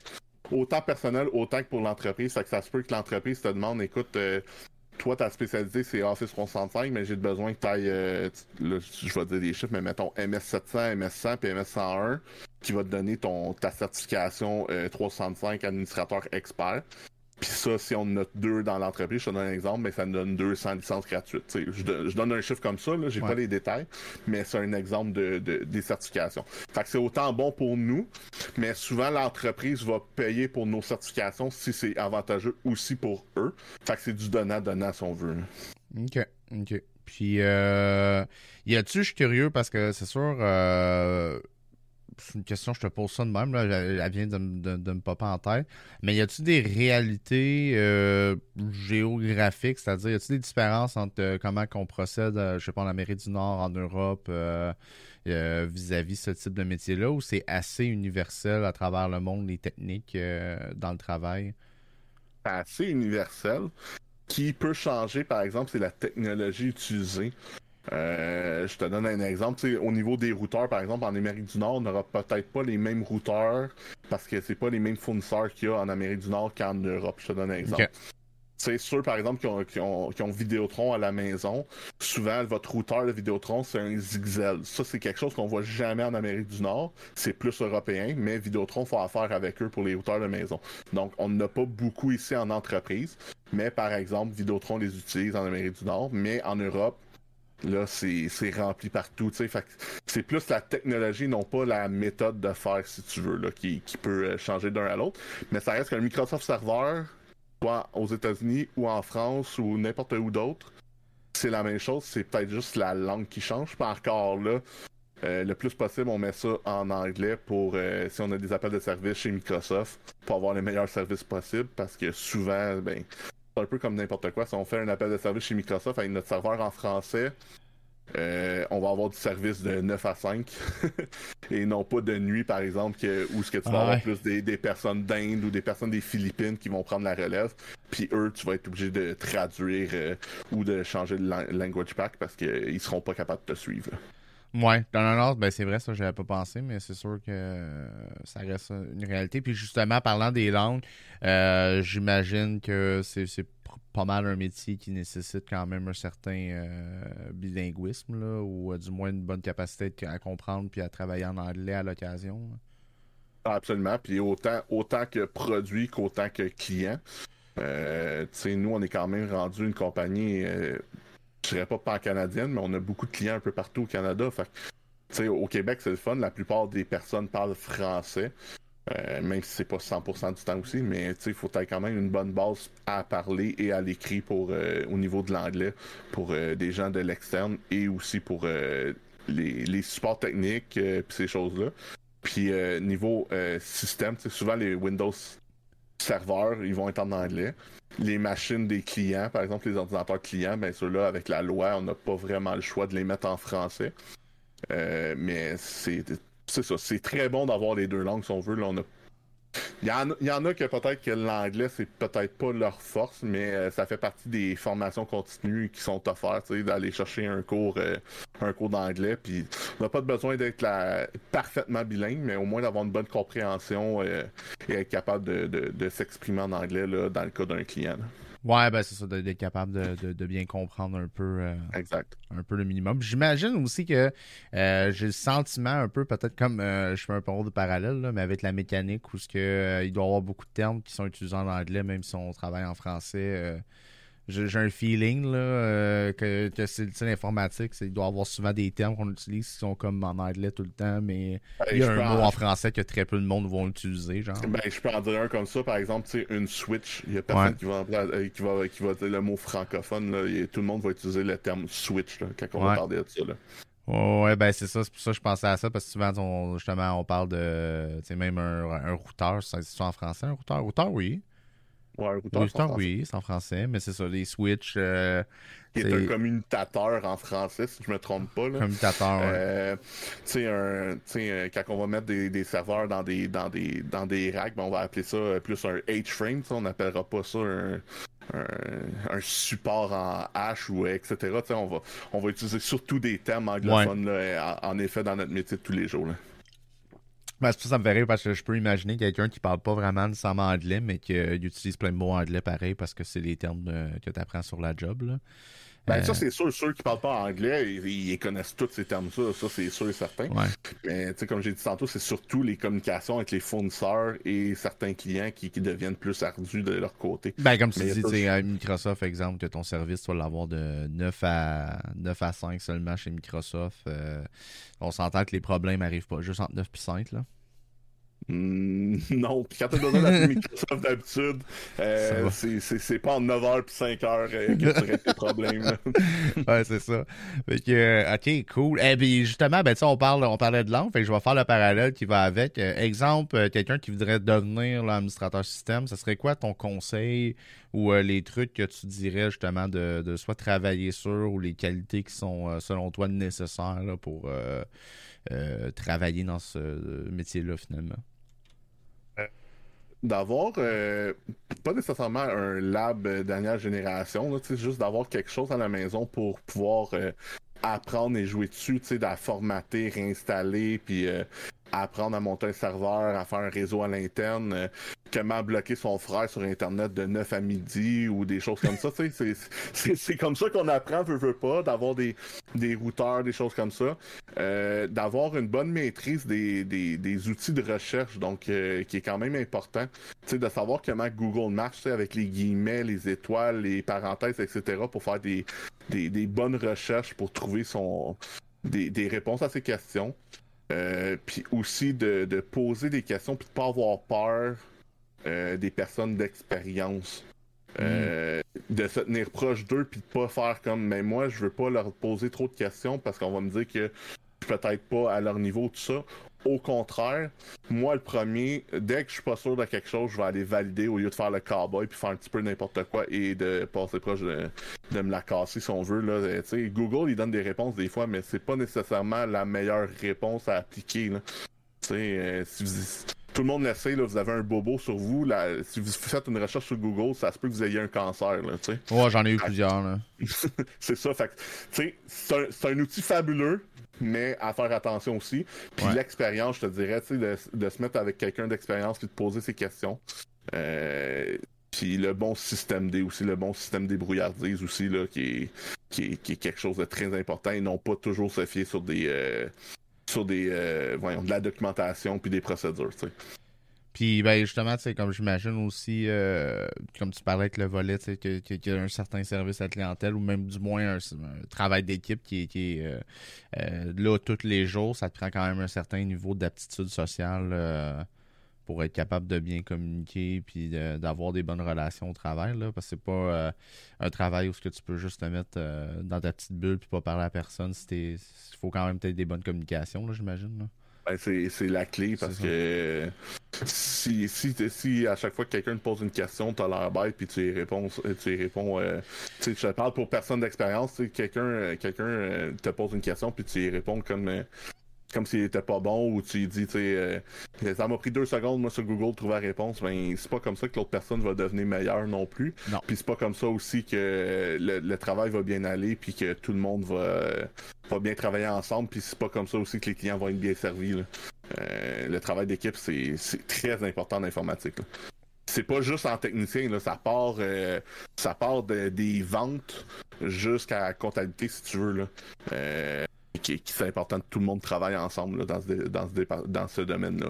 autant personnel, autant que pour l'entreprise. Ça que ça se peut que l'entreprise te demande, écoute, euh, toi, ta spécialité, c'est Office 365, mais j'ai besoin que tu ailles, euh, là, je vais dire des chiffres, mais mettons MS700, MS100 puis MS101, qui va te donner ton, ta certification 365 euh, administrateur expert. Puis ça, si on a deux dans l'entreprise, je te donne un exemple, mais ça nous donne 200 licences gratuites. Je, donne un chiffre comme ça, là, j'ai pas les détails, mais c'est un exemple de, des certifications. Fait que c'est autant bon pour nous, mais souvent l'entreprise va payer pour nos certifications si c'est avantageux aussi pour eux. Fait que c'est du donnant-donnant si on veut. OK, OK. Puis, euh, y a-tu, je suis curieux parce que c'est sûr, euh, c'est une question, je te pose ça de même, là, elle vient de, me popper en tête. Mais y a-t-il des réalités euh, géographiques, c'est-à-dire y a-t-il des différences entre euh, comment qu'on procède, euh, je sais pas, en Amérique du Nord, en Europe, vis-à-vis ce type de métier-là, ou c'est assez universel à travers le monde, les techniques dans le travail? Assez universel. Qui peut changer, par exemple, c'est la technologie utilisée. Euh, je te donne un exemple. au niveau des routeurs, par exemple, en Amérique du Nord, on n'aura peut-être pas les mêmes routeurs parce que c'est pas les mêmes fournisseurs qu'il y a en Amérique du Nord qu'en Europe. Je te donne un exemple. C'est ceux, par exemple, qui ont, qui, Vidéotron à la maison. Souvent, votre routeur de Vidéotron, c'est un Zigzel. Ça, c'est quelque chose qu'on voit jamais en Amérique du Nord. C'est plus européen, mais Vidéotron faut affaire avec eux pour les routeurs de maison. Donc, on n'a pas beaucoup ici en entreprise. Mais, par exemple, Vidéotron les utilise en Amérique du Nord. Mais en Europe, Là, c'est rempli partout. C'est plus la technologie, non pas la méthode de faire, si tu veux, là, qui, qui peut euh, changer d'un à l'autre. Mais ça reste qu'un Microsoft Server, soit aux États-Unis ou en France ou n'importe où d'autre, c'est la même chose, c'est peut-être juste la langue qui change. Pas encore là, euh, le plus possible, on met ça en anglais pour euh, si on a des appels de service chez Microsoft pour avoir les meilleurs services possibles parce que souvent, ben, c'est un peu comme n'importe quoi. Si on fait un appel de service chez Microsoft avec notre serveur en français, euh, on va avoir du service de 9 à 5 et non pas de nuit par exemple où ce que tu vas avoir plus des, personnes d'Inde ou des personnes des Philippines qui vont prendre la relève puis eux tu vas être obligé de traduire ou de changer de language pack parce qu'ils seront pas capables de te suivre. Ouais, dans un ordre, ben c'est vrai, ça, j'avais pas pensé, mais c'est sûr que ça reste une réalité. Puis justement, parlant des langues, euh, j'imagine que c'est pas mal un métier qui nécessite quand même un certain euh, bilinguisme, là, ou euh, du moins une bonne capacité à comprendre puis à travailler en anglais à l'occasion. Absolument. Puis autant, autant que produit qu'autant que client. Euh, nous, on est quand même rendu une compagnie je dirais pas pan-canadienne, mais on a beaucoup de clients un peu partout au Canada. Au Québec, c'est le fun. La plupart des personnes parlent français. Euh, même si c'est pas 100% du temps aussi, mais il faut quand même une bonne base à parler et à l'écrit pour euh, au niveau de l'anglais pour euh, des gens de l'externe et aussi pour les, supports techniques et ces choses-là. Puis niveau système, souvent les Windows serveurs, ils vont être en anglais. Les machines des clients, par exemple les ordinateurs clients, ben ceux-là, avec la loi, on n'a pas vraiment le choix de les mettre en français. Euh, mais c'est ça, c'est très bon d'avoir les deux langues si on veut. Là, on a il y, en, a que peut-être que l'anglais, c'est peut-être pas leur force, mais euh, ça fait partie des formations continues qui sont offertes, d'aller chercher un cours euh, un cours d'anglais. Puis on n'a pas besoin d'être parfaitement bilingue, mais au moins d'avoir une bonne compréhension euh, et être capable de, s'exprimer en anglais là, dans le cas d'un client. Ouais, ben c'est ça, d'être capable de, bien comprendre un peu, euh, exact. un peu le minimum. J'imagine aussi que euh, j'ai le sentiment un peu, peut-être comme euh, je fais un peu de parallèle, là, mais avec la mécanique où ce que, il doit y avoir beaucoup de termes qui sont utilisés en anglais, même si on travaille en français j'ai un feeling là, euh, que, que c'est l'informatique. Il doit y avoir souvent des termes qu'on utilise qui sont comme en anglais tout le temps, mais il y a un mot en... français que très peu de monde vont utiliser. Genre. Ben, je peux en dire un comme ça, par exemple, une switch. Il y a personne qui, va, euh, qui, va, qui va dire le mot francophone. Là, tout le monde va utiliser le terme switch là, quand on va parler de ça. Là. Ouais, ben c'est ça, c'est pour ça que je pensais à ça, parce que souvent, on, justement, on parle de, tu sais, même un, un routeur, c'est en français, un routeur? Routeur, oui. Ouais, routeur, oui, c'est en français, mais c'est ça, les Switch. Euh, qui est... un commutateur en français, si je me trompe pas. Là. Commutateur, euh, tu sais, euh, quand on va mettre des, serveurs dans des, dans des, dans des racks, ben, on va appeler ça plus un H-frame, on n'appellera pas ça un, un, support en H ou etc. on va, on va utiliser surtout des termes anglophones, là, en, effet, dans notre métier de tous les jours. Là. Ben, ça, ça me fait rire parce que je peux imaginer quelqu'un qui parle pas vraiment nécessairement anglais, mais qui euh, utilise plein de mots anglais pareil parce que c'est les termes que tu apprends sur la job. Ben, ça, euh, c'est sûr. Ceux qui parlent pas anglais, ils, connaissent tous ces termes-là. Ça, c'est sûr et certain. Mais, comme j'ai dit tantôt, c'est surtout les communications avec les fournisseurs et certains clients qui, deviennent plus ardus de leur côté. Ben, comme tu dis, à Microsoft, exemple, que ton service, tu vas l'avoir de 9 à, 9 à 5 seulement chez Microsoft. Euh, on s'entend que les problèmes arrivent pas juste entre 9 et 5, là. Hmm, non, puis quand t'as besoin d'appeler Microsoft d'habitude, euh, c'est pas en 9h puis 5h euh, que tu règles tes problèmes. ouais, c'est ça. Fait que, euh, ok, cool. Et eh, puis justement, ben, on, parle, on parlait de langue, fait que je vais faire le parallèle qui va avec. exemple, quelqu'un qui voudrait devenir l'administrateur système, ce serait quoi ton conseil ou les trucs que tu dirais justement de, de, soit travailler sur ou les qualités qui sont selon toi nécessaires pour travailler dans ce métier-là finalement? D'avoir euh, pas nécessairement un lab dernière génération, là, juste d'avoir quelque chose à la maison pour pouvoir euh, apprendre et jouer dessus, à formater, réinstaller, puis euh, apprendre à monter un serveur, à faire un réseau à l'interne, euh, comment bloquer son frère sur Internet de 9 à midi ou des choses comme ça. C'est comme ça qu'on apprend, veut, veut pas, d'avoir des, des routeurs, des choses comme ça. Euh, d'avoir une bonne maîtrise des, des, des, outils de recherche, donc euh, qui est quand même important. de savoir comment Google marche avec les guillemets, les étoiles, les parenthèses, etc. pour faire des, des, des bonnes recherches pour trouver son des, des réponses à ces questions. Euh, puis aussi de, poser des questions puis de pas avoir peur euh, des personnes d'expérience. Euh, de se tenir proche d'eux puis de pas faire comme mais moi je veux pas leur poser trop de questions parce qu'on va me dire que je suis peut-être pas à leur niveau tout ça au contraire moi le premier dès que je suis pas sûr de quelque chose je vais aller valider au lieu de faire le cowboy puis faire un petit peu n'importe quoi et de passer proche de, de me la casser si on veut là sais Google il donne des réponses des fois mais c'est pas nécessairement la meilleure réponse à appliquer là euh, si vous tout le monde le sait, là, vous avez un bobo sur vous. Là, si vous faites une recherche sur Google, ça se peut que vous ayez un cancer. Là, ouais, j'en ai eu plusieurs. C'est ça. Fait c'est, un, c'est un outil fabuleux, mais à faire attention aussi. Puis l'expérience, je te dirais, de, de se mettre avec quelqu'un d'expérience puis de poser ses questions. Euh, puis le bon système D aussi, le bon système des brouillardises aussi, là, qui est, qui, est, qui est quelque chose de très important et non pas toujours se fier sur des, euh, sur des, euh, voyons, de la documentation puis des procédures, tu sais. Puis, ben, justement, sais, comme j'imagine aussi, euh, comme tu parlais avec le volet, qu'il y a un certain service à la clientèle ou même du moins un, travail d'équipe qui, qui est euh, là tous les jours, ça te prend quand même un certain niveau d'aptitude sociale pour être capable de bien communiquer puis d'avoir des bonnes relations au travail là parce que c'est pas euh, un travail où ce que tu peux juste te mettre euh, dans ta petite bulle puis pas parler à personne il faut quand même peut-être des bonnes communications j'imagine ben, c'est la clé parce que si, si, si à chaque fois que quelqu'un te pose une question, tu as l'air bête puis tu y réponds, tu y réponds euh, je te parle pour personne d'expérience, quelqu'un quelqu'un te pose une question puis tu y réponds comme comme s'il était pas bon ou tu dis, tu sais, euh, ça m'a pris deux secondes, moi, sur Google, de trouver la réponse, ben, c'est pas comme ça que l'autre personne va devenir meilleure non plus. Non. Puis c'est pas comme ça aussi que le, travail va bien aller, puis que tout le monde va, va bien travailler ensemble, puis c'est pas comme ça aussi que les clients vont être bien servis. Euh, le travail d'équipe, c'est très important en informatique. c'est pas juste en technicien, là, ça part, euh, ça part des ventes jusqu'à la comptabilité, si tu veux. Là. Euh, qui, c'est important que tout le monde travaille ensemble dans, ce, dans, ce, dans ce domaine-là.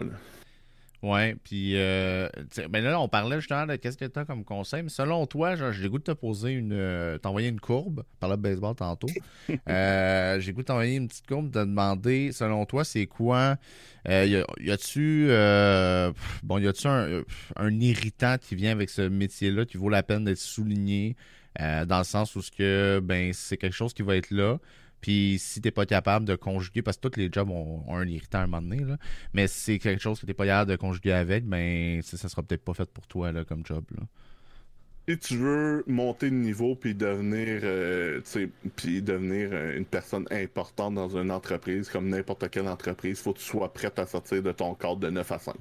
Ouais, puis euh, ben là, on parlait justement de qu'est-ce que tu as comme conseil, mais selon toi, j'ai goût de te poser une. Euh, t'envoyer une courbe, par le baseball tantôt. euh, j'ai goût de t'envoyer une petite courbe, de te demander, selon toi, c'est quoi y, a, tu euh, bon, y a-tu un, un, irritant qui vient avec ce métier-là qui vaut la peine d'être souligné, dans le sens où ce que ben c'est quelque chose qui va être là, puis si t'es pas capable de conjuguer, parce que tous les jobs ont, un irritant à un moment donné, là, mais si c'est quelque chose que t'es pas capable de conjuguer avec, ben ça, sera peut-être pas fait pour toi là, comme job. Là. Si tu veux monter de niveau puis devenir, euh, puis devenir euh, une personne importante dans une entreprise, comme n'importe quelle entreprise, faut que tu sois prêt à sortir de ton cadre de 9 à 5.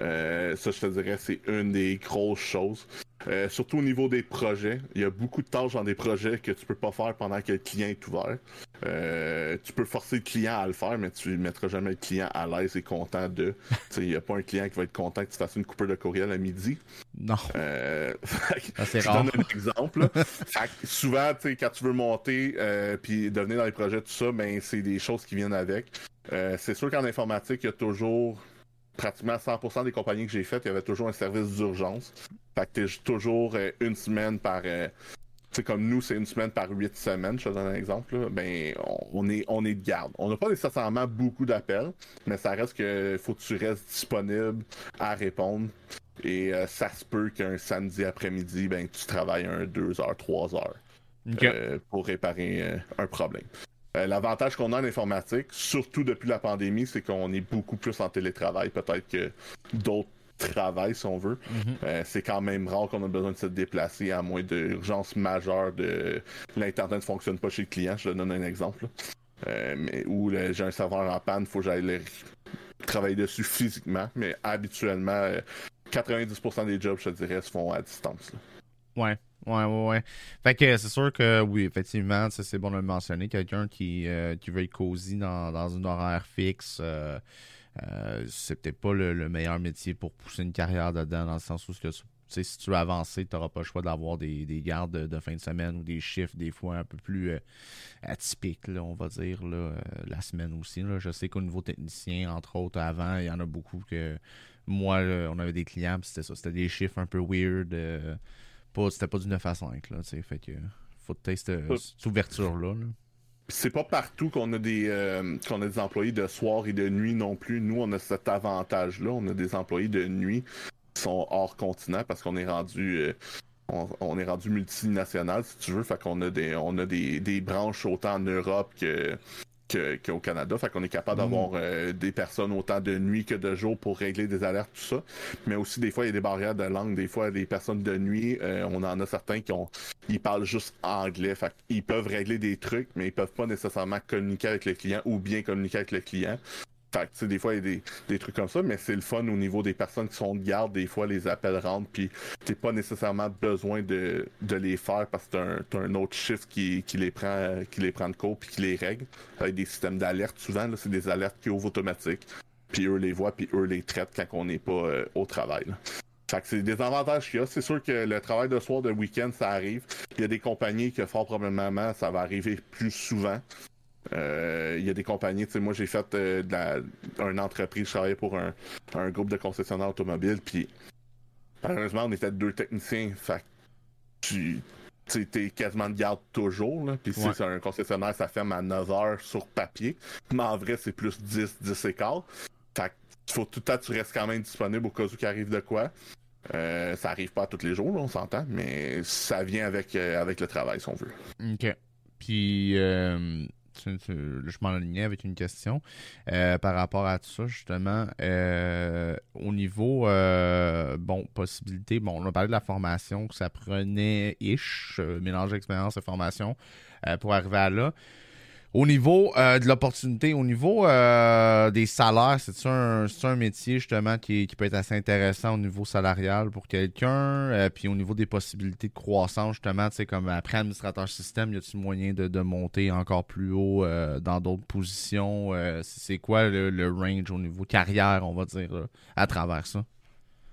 Euh, ça, je te dirais, c'est une des grosses choses. Euh, surtout au niveau des projets. Il y a beaucoup de tâches dans des projets que tu peux pas faire pendant que le client est ouvert. Euh, tu peux forcer le client à le faire, mais tu ne mettras jamais le client à l'aise et content de. Il n'y a pas un client qui va être content que tu fasses une coupure de courriel à midi. Non. Euh, c'est rare. Je donne un exemple. souvent, quand tu veux monter puis devenir dans les projets, tout ça, ben, c'est des choses qui viennent avec. c'est sûr qu'en informatique, il y a toujours pratiquement 100% des compagnies que j'ai faites, il y avait toujours un service d'urgence. Fait que t'es toujours euh, une semaine par. c'est euh, comme nous, c'est une semaine par huit semaines, je te donne un exemple. Ben, on, est, on est de garde. On n'a pas nécessairement beaucoup d'appels, mais ça reste que faut que tu restes disponible à répondre. Et euh, ça se peut qu'un samedi après-midi, ben, tu travailles un 2 heures, 3 heures pour réparer un problème. Euh, l'avantage qu'on a en informatique, surtout depuis la pandémie, c'est qu'on est beaucoup plus en télétravail, peut-être que d'autres travails, si on veut. Mhm. Euh, c'est quand même rare qu'on ait besoin de se déplacer à moins d'urgence majeure de l'Internet ne fonctionne pas chez le client. Je te donne un exemple. Euh, mais, où j'ai un serveur en panne, il faut que j'aille travailler dessus physiquement. Mais habituellement, 90% des jobs, je te dirais, se font à distance. Ouais. Ouais, ouais, ouais. Fait que c'est sûr que oui, effectivement, c'est bon de le mentionner. Quelqu'un qui, euh, qui veut être cosy dans, dans une horaire fixe, euh, euh, c'est peut-être pas le, meilleur métier pour pousser une carrière dedans, dans le sens où si tu veux avancer, tu n'auras pas le choix d'avoir des, des gardes de, fin de semaine ou des chiffres des fois un peu plus atypiques, on va dire, la semaine aussi. Je sais qu'au niveau technicien, entre autres, avant, il y en a beaucoup que moi, on avait des clients, c'était ça, c'était des chiffres un peu weird c'était pas du 9 à 5, là, fait que faut tester cette, ouverture-là. C'est pas partout qu'on a des euh, qu'on a des employés de soir et de nuit non plus. Nous, on a cet avantage-là. On a des employés de nuit qui sont hors continent parce qu'on est rendu euh, on, est rendu multinational, si tu veux. Fait qu'on a des, on a des, des branches autant en Europe que, qu'au Canada. Fait qu'on est capable d'avoir mm. euh, des personnes autant de nuit que de jour pour régler des alertes, tout ça. Mais aussi, des fois, il y a des barrières de langue. Des fois, des personnes de nuit, euh, on en a certains qui ont, ils parlent juste anglais. Fait qu'ils peuvent régler des trucs, mais ils peuvent pas nécessairement communiquer avec le client ou bien communiquer avec le client. Des fois, il y a des, trucs comme ça, mais c'est le fun au niveau des personnes qui sont de garde. Des fois, les appels rentrent, puis t'as pas nécessairement besoin de, les faire parce que t'as un, un autre chiffre qui, les prend qui les prend de cours puis qui les règle. Avec des systèmes d'alerte, souvent, c'est des alertes qui ouvrent automatiques. Puis eux les voient, puis eux les traitent quand on n'est pas euh, au travail. C'est des avantages qu'il y a. C'est sûr que le travail de soir, de week-end, ça arrive. Il y a des compagnies que fort probablement ça va arriver plus souvent. Euh, il y a des compagnies, tu sais, moi j'ai fait euh, de la, une entreprise, je travaillais pour un, un groupe de concessionnaires automobiles, puis malheureusement on était deux techniciens, fait tu t'es quasiment de garde toujours, là. Puis si c'est un concessionnaire, ça ferme à 9 heures sur papier. Mais en vrai, c'est plus 10, 10 et quart. Fait que faut tout le temps tu restes quand même disponible au cas où il arrive de quoi. Euh, ça arrive pas tous les jours, on s'entend, mais ça vient avec, avec le travail, si on veut. OK. Puis, je m'en alignais avec une question euh, par rapport à tout ça, justement. Euh, au niveau, euh, bon, possibilité, bon, on a parlé de la formation, que ça prenait ish, mélange d'expérience et formation pour arriver à là. Au niveau euh, de l'opportunité, au niveau euh, des salaires, c'est un, un métier justement qui, peut être assez intéressant au niveau salarial pour quelqu'un? Euh, puis au niveau des possibilités de croissance, justement, tu comme après administrateur système, y a-t-il moyen de, monter encore plus haut dans d'autres positions? c'est quoi le, range au niveau carrière, on va dire, à travers ça?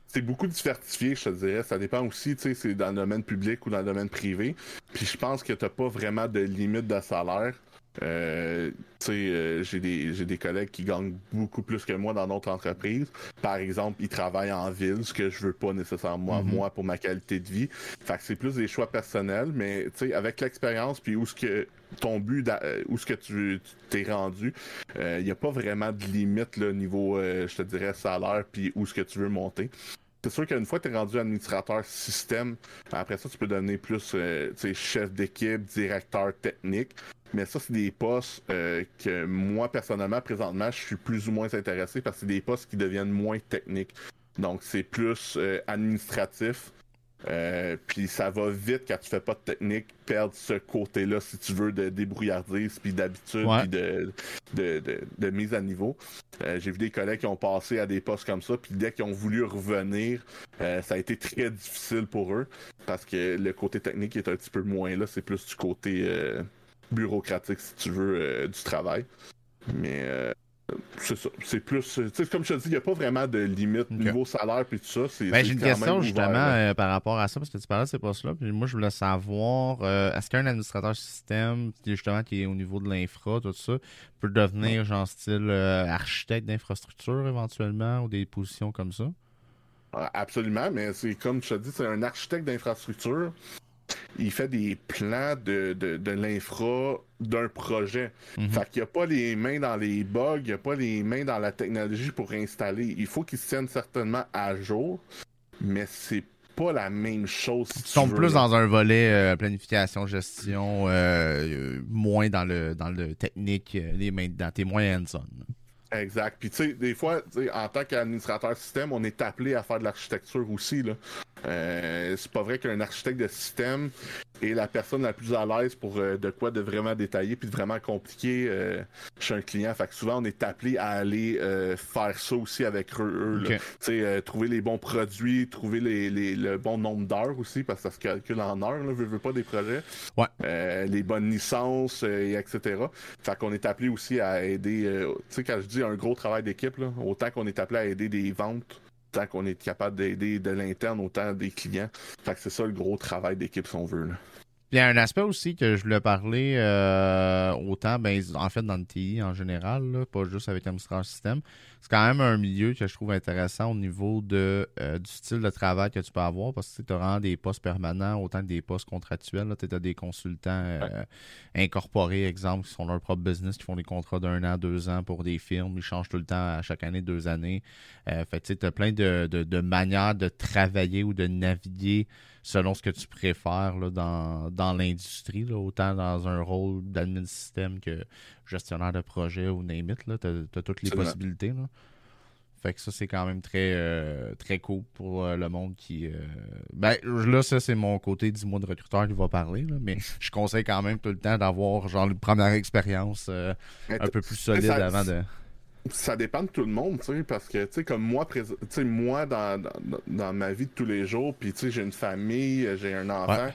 c'est beaucoup diversifié, je te dirais. Ça dépend aussi, tu sais, c'est dans le domaine public ou dans le domaine privé. Puis je pense que tu n'as pas vraiment de limite de salaire. Euh, euh, j'ai des j'ai des collègues qui gagnent beaucoup plus que moi dans d'autres entreprises. Par exemple, ils travaillent en ville, ce que je veux pas nécessairement moi pour ma qualité de vie. Fait que c'est plus des choix personnels, mais tu sais, avec l'expérience puis où ce que ton but, euh, où ce que tu t'es rendu, il euh, n'y a pas vraiment de limite là, niveau, je te dirais, salaire puis où ce que tu veux monter. C'est sûr qu'une fois que tu es rendu administrateur système, après ça, tu peux donner plus chef d'équipe, directeur technique. Mais ça, c'est des postes euh, que moi, personnellement, présentement, je suis plus ou moins intéressé parce que c'est des postes qui deviennent moins techniques. Donc, c'est plus euh, administratif. Euh, puis ça va vite quand tu fais pas de technique, perdre ce côté-là, si tu veux, de débrouillardise, puis d'habitude, puis de, de, mise à niveau. J'ai vu des collègues qui ont passé à des postes comme ça, puis dès qu'ils ont voulu revenir, ça a été très difficile pour eux, parce que le côté technique est un petit peu moins là, c'est plus du côté bureaucratique, si tu veux, euh, du travail. Mais euh, c'est ça. C'est plus. Comme je te dis, il n'y a pas vraiment de limite niveau salaire puis tout ça. C'est, ben, j'ai une question justement euh, par rapport à ça, parce que tu parlais de ces postes-là. Puis moi, je voulais savoir est-ce qu'un administrateur système, justement, qui est au niveau de l'infra, tout ça, peut devenir genre style architecte d'infrastructure éventuellement ou des positions comme ça? Absolument, mais c'est comme je te dis, c'est un architecte d'infrastructure il fait des plans de, de, l'infra d'un projet. Mhm. Fait qu'il n'y a pas les mains dans les bugs, il n'y a pas les mains dans la technologie pour installer. Il faut qu'il se tienne certainement à jour, mais c'est pas la même chose. Si tu plus dans un volet euh, planification, gestion, euh, moins dans le dans le technique, euh, les mains dans tes moyennes zones. Exact. Puis tu sais, des fois, en tant qu'administrateur système, on est appelé à faire de l'architecture aussi. Là. Euh, c'est pas vrai qu'un architecte de système est la personne la plus à l'aise pour euh, de quoi de vraiment détailler puis de vraiment compliquer euh, chez un client. Fait que souvent on est appelé à aller faire ça aussi avec eux. eux trouver les bons produits, trouver les, les le bon nombre d'heures aussi parce que ça se calcule en heures. Là, veux, veux pas des projets. Ouais. les bonnes licences et etc. Fait qu'on est appelé aussi à aider. tu sais quand je dis un gros travail d'équipe, autant qu'on est appelé à aider des ventes tant qu'on est capable d'aider de l'interne, autant des clients. Fait que c'est ça le gros travail d'équipe, si on veut. Il y a un aspect aussi que je voulais parler euh, autant, ben, en fait, dans le TI en général, pas juste avec Amstrad System. C'est quand même un milieu que je trouve intéressant au niveau de, euh, du style de travail que tu peux avoir parce que tu as des postes permanents autant que des postes contractuels. Tu as des consultants euh, incorporés, exemple, qui sont leur propre business, qui font des contrats d'un an, deux ans pour des firmes. Ils changent tout le temps à chaque année, deux années. fait tu as plein de, de manières de travailler ou de naviguer selon ce que tu préfères là, dans, dans l'industrie, autant dans un rôle d'admin système que gestionnaire de projet ou name it, tu as, toutes les possibilités. Là. Fait que ça, c'est quand même très, euh, très cool pour euh, le monde qui. Euh, ben, là, ça, c'est mon côté 10 mois de recruteur qui va parler, mais je conseille quand même tout le temps d'avoir, genre, une première expérience un peu plus solide avant de ça dépend de tout le monde, tu sais, parce que, tu sais, comme moi, tu sais, moi, dans, dans, ma vie de tous les jours, puis, tu sais, j'ai une famille, j'ai un enfant,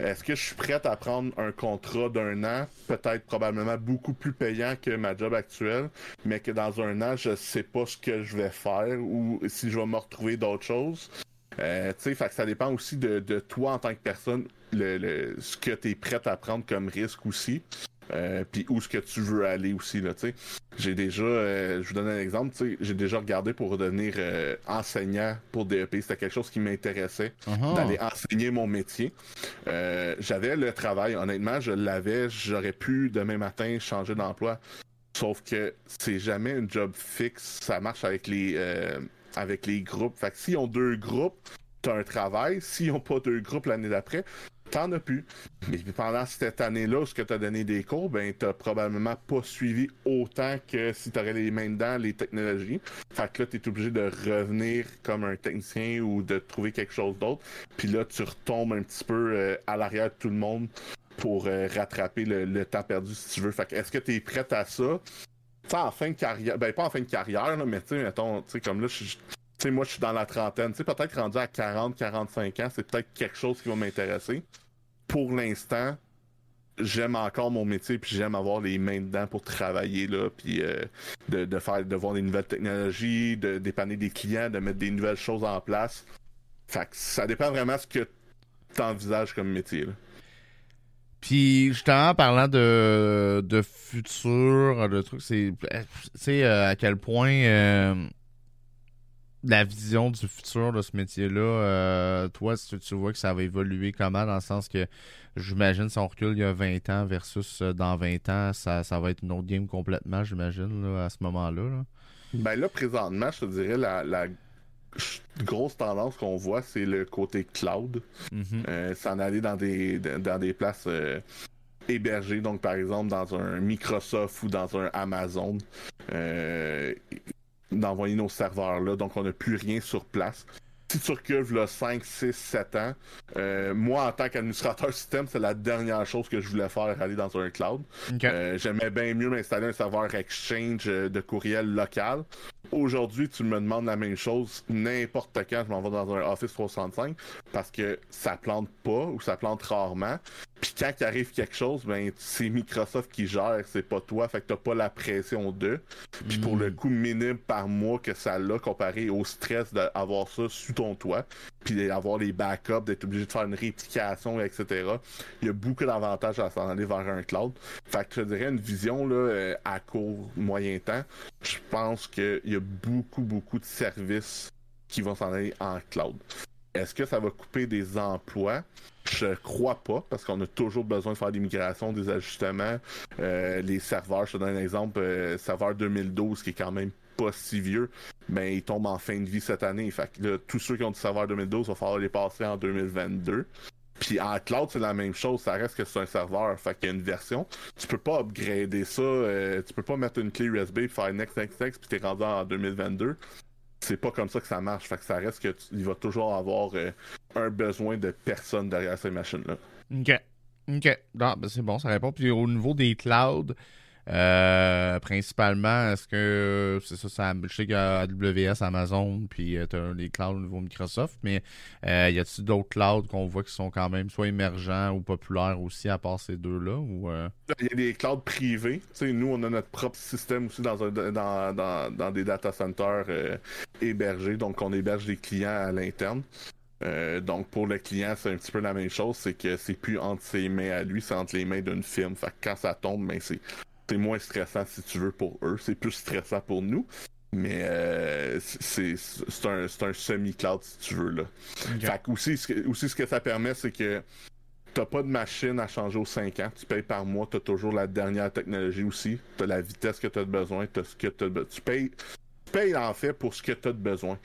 est-ce que je suis prête à prendre un contrat d'un an, peut-être probablement beaucoup plus payant que ma job actuelle, mais que dans un an, je sais pas ce que je vais faire ou si je vais me retrouver d'autres choses. Euh, tu sais, ça dépend aussi de, de, toi en tant que personne, le, le ce que tu es prête à prendre comme risque aussi. Euh, puis où est-ce que tu veux aller aussi là, tu sais. J'ai déjà, euh, je vous donne un exemple, tu sais, j'ai déjà regardé pour devenir euh, enseignant pour DEP. C'était quelque chose qui m'intéressait uh-huh. d'aller enseigner mon métier. J'avais le travail, honnêtement, je l'avais. J'aurais pu demain matin changer d'emploi. Sauf que c'est jamais un job fixe. Ça marche avec les avec les groupes. Fait que s'ils ont deux groupes, t'as un travail. S'ils n'ont pas deux groupes l'année d'après, t'en as plus. Mais pendant cette année-là, ce que tu as donné des cours, ben, t'as probablement pas suivi autant que si tu aurais les mains dedans les technologies. Fait que là, t'es obligé de revenir comme un technicien ou de trouver quelque chose d'autre. Puis là, tu retombes un petit peu euh, à l'arrière de tout le monde pour euh, rattraper le, temps perdu si tu veux. Fait que est-ce que tu es prête à ça? T'sais, en fin de carrière, ben pas en fin de carrière, mais tu sais, mettons, comme là, je tu sais, moi, je suis dans la trentaine. Tu sais, peut-être rendu à 40, 45 ans, c'est peut-être quelque chose qui va m'intéresser. Pour l'instant, j'aime encore mon métier, puis j'aime avoir les mains dedans pour travailler, là, puis euh, de, faire, de voir des nouvelles technologies, de dépanner des clients, de mettre des nouvelles choses en place. Fait que ça dépend vraiment de ce que tu envisages comme métier, là. Puis justement, parlant de, de futur, de trucs, c'est, tu sais, euh, à quel point euh, la vision du futur de ce métier-là, euh, toi, tu, tu vois que ça va évoluer comment, dans le sens que j'imagine si on recule il y a 20 ans versus euh, dans 20 ans, ça, ça va être une autre game complètement, j'imagine, à ce moment-là. Ben là, présentement, je te dirais, la, grosse tendance qu'on voit, c'est le côté cloud. Mm-hmm. Euh, s'en aller dans des, dans des places hébergées, donc par exemple dans un Microsoft ou dans un Amazon d'envoyer nos serveurs là, donc on n'a plus rien sur place. Si tu recules là, 5, 6, 7 ans, euh, moi en tant qu'administrateur système, c'est la dernière chose que je voulais faire, aller dans un cloud. Euh, j'aimais bien mieux m'installer un serveur Exchange euh, de courriel local. Aujourd'hui, tu me demandes la même chose n'importe quand je m'en vais dans un Office 365 parce que ça plante pas ou ça plante rarement. Puis quand il arrive quelque chose, ben c'est Microsoft qui gère, c'est pas toi, fait que t'as pas la pression d'eux. Puis pour le hmm. coût minime par mois que ça a comparé au stress d'avoir ça sous ton toit, puis d'avoir les backups, d'être obligé de faire une réplication, etc. Il y a beaucoup d'avantages à s'en aller vers un cloud. Fait que je dirais une vision là, euh, à court, moyen temps. Je pense qu'il y a beaucoup, beaucoup de services qui vont s'en aller en cloud. Est-ce que ça va couper des emplois? Je crois pas, parce qu'on a toujours besoin de faire des migrations, des ajustements. Euh, les serveurs, je te donne un exemple, euh, serveur 2012 qui est quand même pas si vieux, mais il tombe en fin de vie cette année. Fait que tous ceux qui ont du serveur 2012, il va falloir les passer en 2022. Puis en cloud, c'est la même chose, ça reste que c'est un serveur, fait qu'il y a une version. Tu peux pas upgrader ça, euh, tu peux pas mettre une clé USB faire next, next, next, puis t'es rendu en 2022 c'est pas comme ça que ça marche. Fait que ça reste qu'il va toujours avoir euh, un besoin de personne derrière ces machines-là. OK. OK. ben c'est bon, ça répond. Puis au niveau des clouds, euh, principalement, est-ce que c'est ça, ça, je sais qu'il y a AWS, Amazon, puis euh, tu as les clouds au niveau Microsoft, mais euh, y a-t-il d'autres clouds qu'on voit qui sont quand même soit émergents ou populaires aussi à part ces deux-là ou Il y a des clouds privés. sais nous, on a notre propre système aussi dans, un, dans, dans, dans des data centers hébergés, donc on héberge des clients à l'interne. donc pour le client, c'est un petit peu la même chose, c'est que c'est plus entre ses mains à lui, c'est entre les mains d'une firme. Fait que quand ça tombe, ben c'est c'est moins stressant si tu veux pour eux, c'est plus stressant pour nous. Mais euh, c'est un, un semi-cloud si tu veux là. Fait que aussi, ce que ça permet, c'est que t'as pas de machine à changer aux 5 ans. Tu payes par mois, t'as toujours la dernière technologie aussi. T'as la vitesse que t'as besoin, t'as ce que t'as Tu payes, tu payes en fait pour ce que t'as de besoin.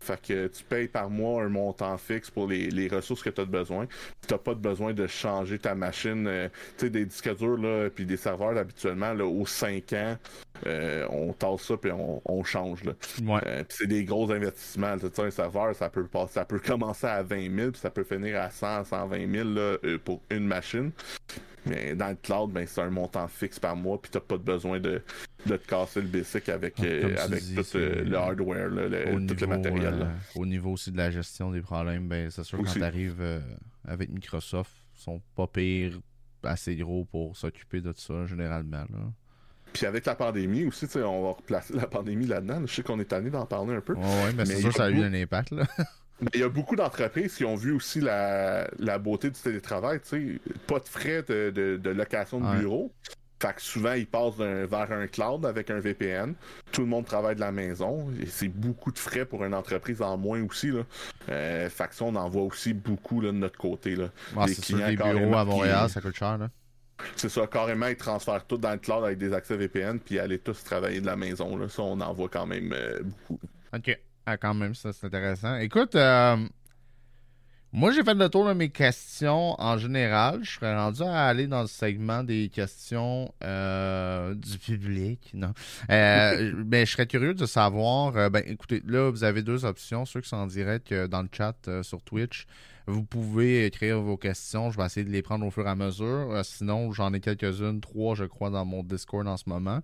Fait que tu payes par mois un montant fixe pour les, les ressources que tu as besoin. Tu n'as pas de besoin de changer ta machine. Euh, tu sais, des disques durs là, puis des serveurs habituellement là, aux 5 ans, euh, on tasse ça puis on, on change. Là. Ouais. Euh, puis c'est des gros investissements. Tu sais, un serveur, ça peut, passer, ça peut commencer à 20 000 puis ça peut finir à 100, 120 000 là, pour une machine. Mais dans le cloud, ben, c'est un montant fixe par mois, puis t'as pas besoin de, de te casser le basic avec, Comme euh, avec dis, tout euh, le hardware, là, le- tout niveau, le matériel. là. euh, au niveau aussi de la gestion des problèmes, ben, c'est sûr que quand Aussi. tu arrives avec Microsoft, ils sont pas pires assez gros pour s'occuper de ça généralement. Là. Puis avec la pandémie aussi, tu sais, on va replacer la pandémie là-dedans. Je sais qu'on est tanné d'en parler un peu. Ouais, ouais, mais c'est sûr ça a eu un impact. Là. Mais il y a beaucoup d'entreprises qui ont vu aussi la, la beauté du télétravail, tu sais, pas de frais de, de- de location de Ouais. bureau. Fait que souvent, ils passent vers un cloud avec un VPN. Tout le monde travaille de la maison. Et c'est beaucoup de frais pour une entreprise en moins aussi. Là. Euh, fait que ça, on en voit aussi beaucoup là, de notre côté. Là. Sûr, clients les bureaux à Montréal, qui- ça coûte cher. Là. C'est ça, carrément, ils transfèrent tout dans le cloud avec des accès VPN, puis aller tous travailler de la maison. Là. Ça, on en voit quand même euh, beaucoup. Ok. Ah, quand même, ça c'est intéressant. Écoute, euh, moi j'ai fait le tour de mes questions en général. Je serais rendu à aller dans le segment des questions euh, du public. Non? Euh, mais je serais curieux de savoir. ben, écoutez, là, vous avez deux options. Ceux qui sont en direct dans le chat sur Twitch, vous pouvez écrire vos questions. Je vais essayer de les prendre au fur et à mesure. Sinon, j'en ai quelques-unes, trois, je crois, dans mon Discord en ce moment.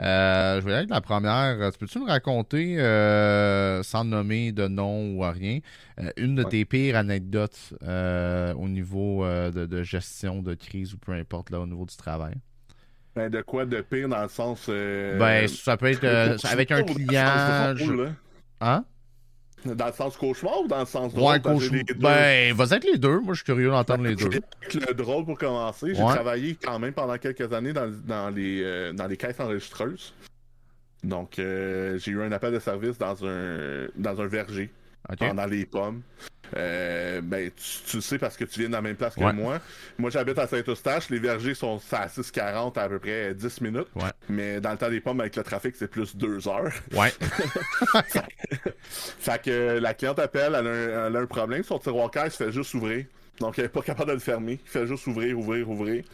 Euh, je vais aller avec la première. Euh, Tu Peux-tu nous raconter, euh, sans nommer de nom ou rien, euh, une de Ouais. tes pires anecdotes euh, au niveau euh, de, de gestion de crise ou peu importe, là, au niveau du travail? Ben, de quoi de pire dans le sens. euh, ben, ça peut être euh, avec un client. je- là? Hein? Dans le sens cauchemar ou dans le sens drôle? Ouais, deux. Ben, vas-y avec les deux. Moi, je suis curieux d'entendre les deux. Le drôle pour commencer, j'ai Ouais. travaillé quand même pendant quelques années dans, dans les, euh, dans les caisses enregistreuses. Donc, euh, j'ai eu un appel de service dans un, dans un verger, Pendant les pommes. Euh, ben, tu, tu le sais parce que tu viens de la même place que Ouais. moi. Moi, j'habite à Saint-Eustache. Les vergers sont à 6,40 à peu près 10 minutes. Ouais. Mais dans le temps des pommes, avec le trafic, c'est plus 2 heures. Ouais. Fait que la cliente appelle, elle a un, elle a un problème, son tiroir caisse fait juste ouvrir. Donc elle est pas capable de le fermer. Il fait juste ouvrir, ouvrir, ouvrir.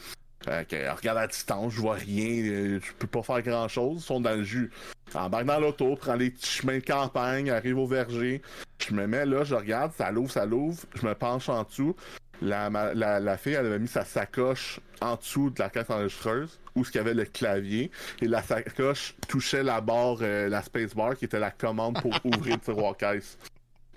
Fait regarde à distance, je vois rien, euh, je peux pas faire grand chose. Ils sont dans le jus. Embarque dans l'auto, prend les petits chemins de campagne, arrive au verger. Je me mets là, je regarde, ça l'ouvre, ça l'ouvre. Je me penche en dessous. La, la, la fille, elle avait mis sa sacoche en dessous de la caisse enregistreuse, où ce qu'il y avait le clavier. Et la sacoche touchait la barre, euh, la spacebar, qui était la commande pour ouvrir le tiroir caisse.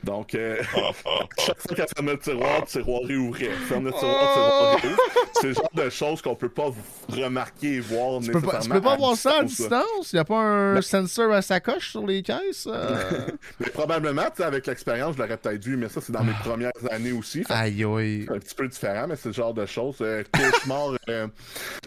Donc, euh, chaque fois qu'elle fermait le tiroir, le tiroir réouvrait. Ferme le tiroir, le tiroir réouvre. C'est le genre de choses qu'on peut pas remarquer et voir Tu peux pas, tu peux pas voir ça à distance? Il n'y a pas un Ben- sensor à sacoche sur les caisses? euh? Mais probablement, tu sais, avec l'expérience, je l'aurais peut-être vu, mais ça, c'est dans mes premières années aussi. Aïe, aïe. c'est un petit peu différent, mais c'est le genre de choses. Euh, cauchemar, euh,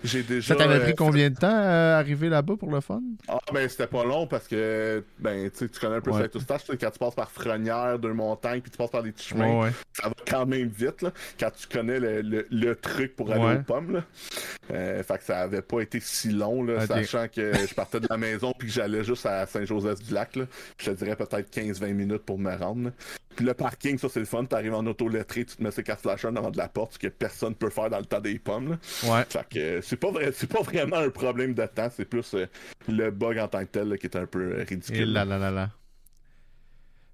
j'ai déjà. Ça t'avait euh, pris combien de temps à arriver là-bas pour le fun? Ah, ben, c'était pas long parce que, ben, tu sais, tu connais un peu Ouais. Saint-Eustache, tu sais, quand tu passes par Frenière, deux montagnes, puis tu passes par des petits chemins, ouais. ça va quand même vite, là, quand tu connais le, le- le truc pour aller Ouais. aux pommes, là. Euh, fait que ça avait pas été si long, là, sachant que je partais de la maison puis que j'allais juste à Saint-Joseph-du-Lac. Je te dirais peut-être 15-20 minutes pour me rendre, là. Puis le parking, ça, c'est le fun. T'arrives en auto lettré, tu te mets ces quatre flashers devant de la porte, ce que personne peut faire dans le temps des pommes, là. Ouais. Fait que euh, c'est pas vrai, c'est pas vraiment un problème de temps, c'est plus euh, le bug en tant que tel là, qui est un peu Et ridicule. là là là là.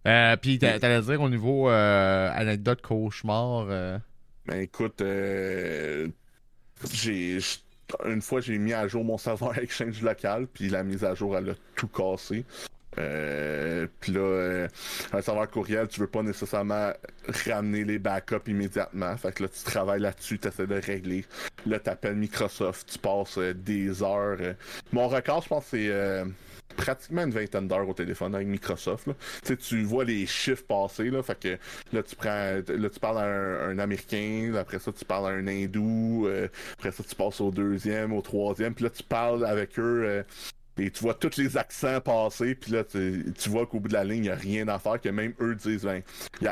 Euh, puis t'a- t'allais dire au niveau euh, anecdote cauchemar. euh, Ben écoute, euh, j'ai une fois j'ai mis à jour mon serveur Exchange local, puis la mise à jour elle a tout cassé. Euh, puis là, euh, un serveur courriel, tu veux pas nécessairement ramener les backups immédiatement. Fait que là, tu travailles là-dessus, tu essaies de régler. Là, tu appelles Microsoft, tu passes euh, des heures. Mon record, je pense, c'est pratiquement une vingtaine d'heures au téléphone avec Microsoft. Là. Tu vois les chiffres passer, là, fait que là, tu prends, là, tu parles à un, un Américain, après ça, tu parles à un Hindou, euh, après ça, tu passes au deuxième, au troisième, puis là, tu parles avec eux, euh, et tu vois tous les accents passer, puis là, tu, vois qu'au bout de la ligne, il n'y a rien à faire, que même eux disent, ben,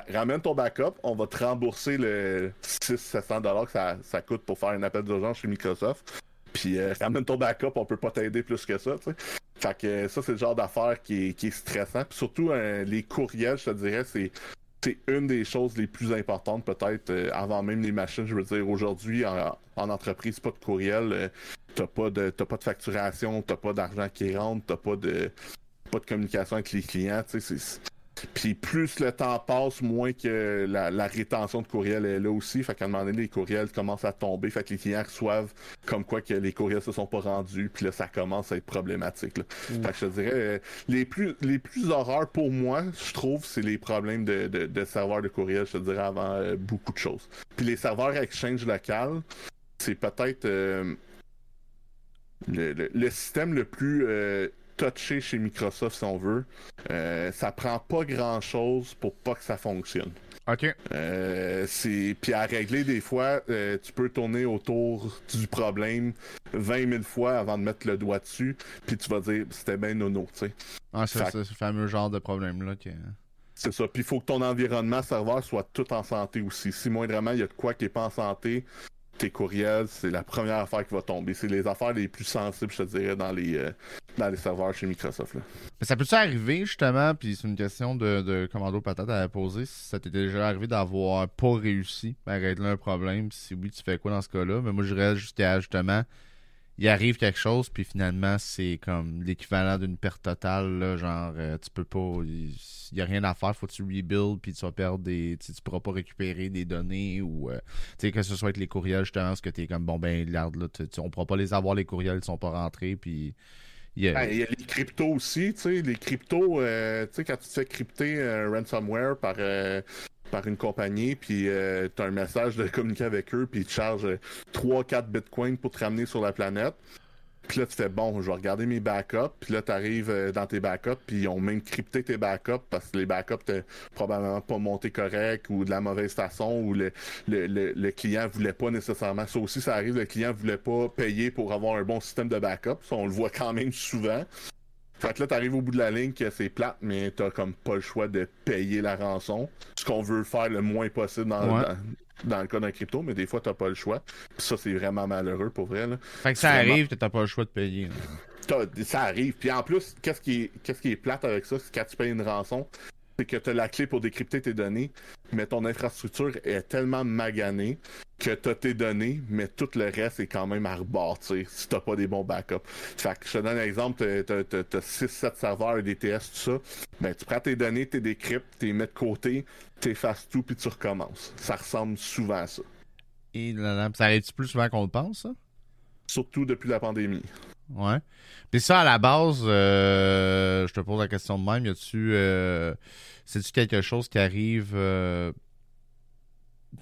ramène ton backup, on va te rembourser le 600-700$ que ça, ça coûte pour faire un appel d'urgence chez Microsoft. Puis ramène ton backup, on peut pas t'aider plus que ça. sais. Fait que ça, c'est le genre d'affaire qui est, qui est stressant. Puis surtout, les courriels, je te dirais, c'est c'est une des choses les plus importantes peut-être avant même les machines. Je veux dire, aujourd'hui, en, entreprise, pas de courriel, t'as pas de t'as pas de facturation, t'as pas d'argent qui rentre, t'as pas de pas de communication avec les clients. Puis plus le temps passe, moins que la, rétention de courriel est là aussi. Fait qu'à un moment donné, les courriels commencent à tomber. Fait que les clients reçoivent comme quoi que les courriels se sont pas rendus. Puis là, ça commence à être problématique. Mm. Fait que je dirais, euh, les plus les plus horreurs pour moi, je trouve, c'est les problèmes de, de, serveurs de courriel, je te dirais, avant euh, beaucoup de choses. Puis les serveurs Exchange local, c'est peut-être... Euh, le, système le plus euh, touché chez Microsoft, si on veut, euh, ça prend pas grand chose pour pas que ça fonctionne. OK. Euh, c'est puis à régler des fois, tu peux tourner autour du problème 20 000 fois avant de mettre le doigt dessus, puis tu vas dire c'était bien nono, tu sais. Ah, c'est ce fameux genre de problème là C'est ça. Puis il faut que ton environnement serveur soit tout en santé aussi. Si moindrement il y a de quoi qui est pas en santé, tes courriels, c'est la première affaire qui va tomber. C'est les affaires les plus sensibles, je te dirais, dans les, euh, dans les serveurs chez Microsoft. Mais ça peut-tu arriver, justement, puis c'est une question de, de Commando Patate à poser, si ça t'est déjà arrivé d'avoir pas réussi à régler un problème, si oui, tu fais quoi dans ce cas-là? Mais moi, je reste jusqu'à, justement, il arrive quelque chose, puis finalement, c'est comme l'équivalent d'une perte totale. Là, genre, euh, tu peux pas. Il n'y a rien à faire, faut que tu rebuild, puis tu vas perdre des. Tu pourras pas récupérer des données, ou. Euh, tu sais, que ce soit avec les courriels, justement, parce que tu es comme, bon, ben, regarde, là, on pourra pas les avoir, les courriels, ils sont pas rentrés, puis. Il y, a... les cryptos aussi, tu sais, les cryptos, euh, tu sais, quand tu te fais crypter ransomware par, par une compagnie, puis euh, tu as un message de communiquer avec eux, puis ils te chargent 3-4 euh, bitcoins pour te ramener sur la planète. Puis là, tu fais bon, je vais regarder mes backups. Puis là, tu arrives euh, dans tes backups, puis ils ont même crypté tes backups parce que les backups t'es probablement pas monté correct ou de la mauvaise façon ou le, le, le, client voulait pas nécessairement. Ça aussi, ça arrive, le client voulait pas payer pour avoir un bon système de backup. Ça, on le voit quand même souvent. Fait que là, t'arrives au bout de la ligne que c'est plate, mais t'as comme pas le choix de payer la rançon. Ce qu'on veut faire le moins possible dans, dans, le cas d'un crypto, mais des fois, t'as pas le choix. Puis ça, c'est vraiment malheureux pour vrai. Là. Fait que ça arrive que t'as pas le choix de payer. Ça arrive. Puis en plus, qu'est-ce qui est, qu'est-ce qui est plate avec ça, c'est quand tu payes une rançon, c'est que tu as la clé pour décrypter tes données, mais ton infrastructure est tellement maganée que tu as tes données, mais tout le reste est quand même à rebord, si t'as pas des bons backups. Fait que je te donne un exemple, tu as 6-7 serveurs DTS, tout ça, ben, tu prends tes données, tu décryptes, tu les mets de côté, tu effaces tout, puis tu recommences. Ça ressemble souvent à ça. Et ça arrive plus souvent qu'on le pense, ça? Surtout depuis la pandémie. Ouais. Puis ça, à la base, euh, je te pose la question de même, y a-tu. Euh, c'est-tu quelque chose qui arrive. Euh,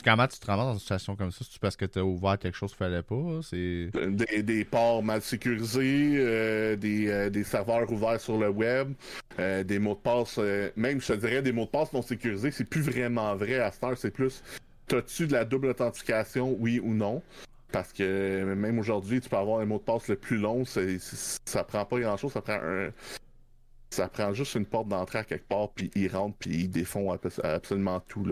comment tu te rends dans une situation comme ça? C'est-tu parce que tu as ouvert quelque chose qu'il fallait pas? C'est... Des, des, ports mal sécurisés, des, des, serveurs ouverts sur le web, des mots de passe, même je te dirais des mots de passe non sécurisés, c'est plus vraiment vrai à cette heure, c'est plus. T'as-tu de la double authentification, oui ou non? Parce que même aujourd'hui, tu peux avoir un mot de passe le plus long, ça prend pas grand chose, ça prend un. Ça prend juste une porte d'entrée à quelque part, puis ils rentrent, puis ils défont absolument tout.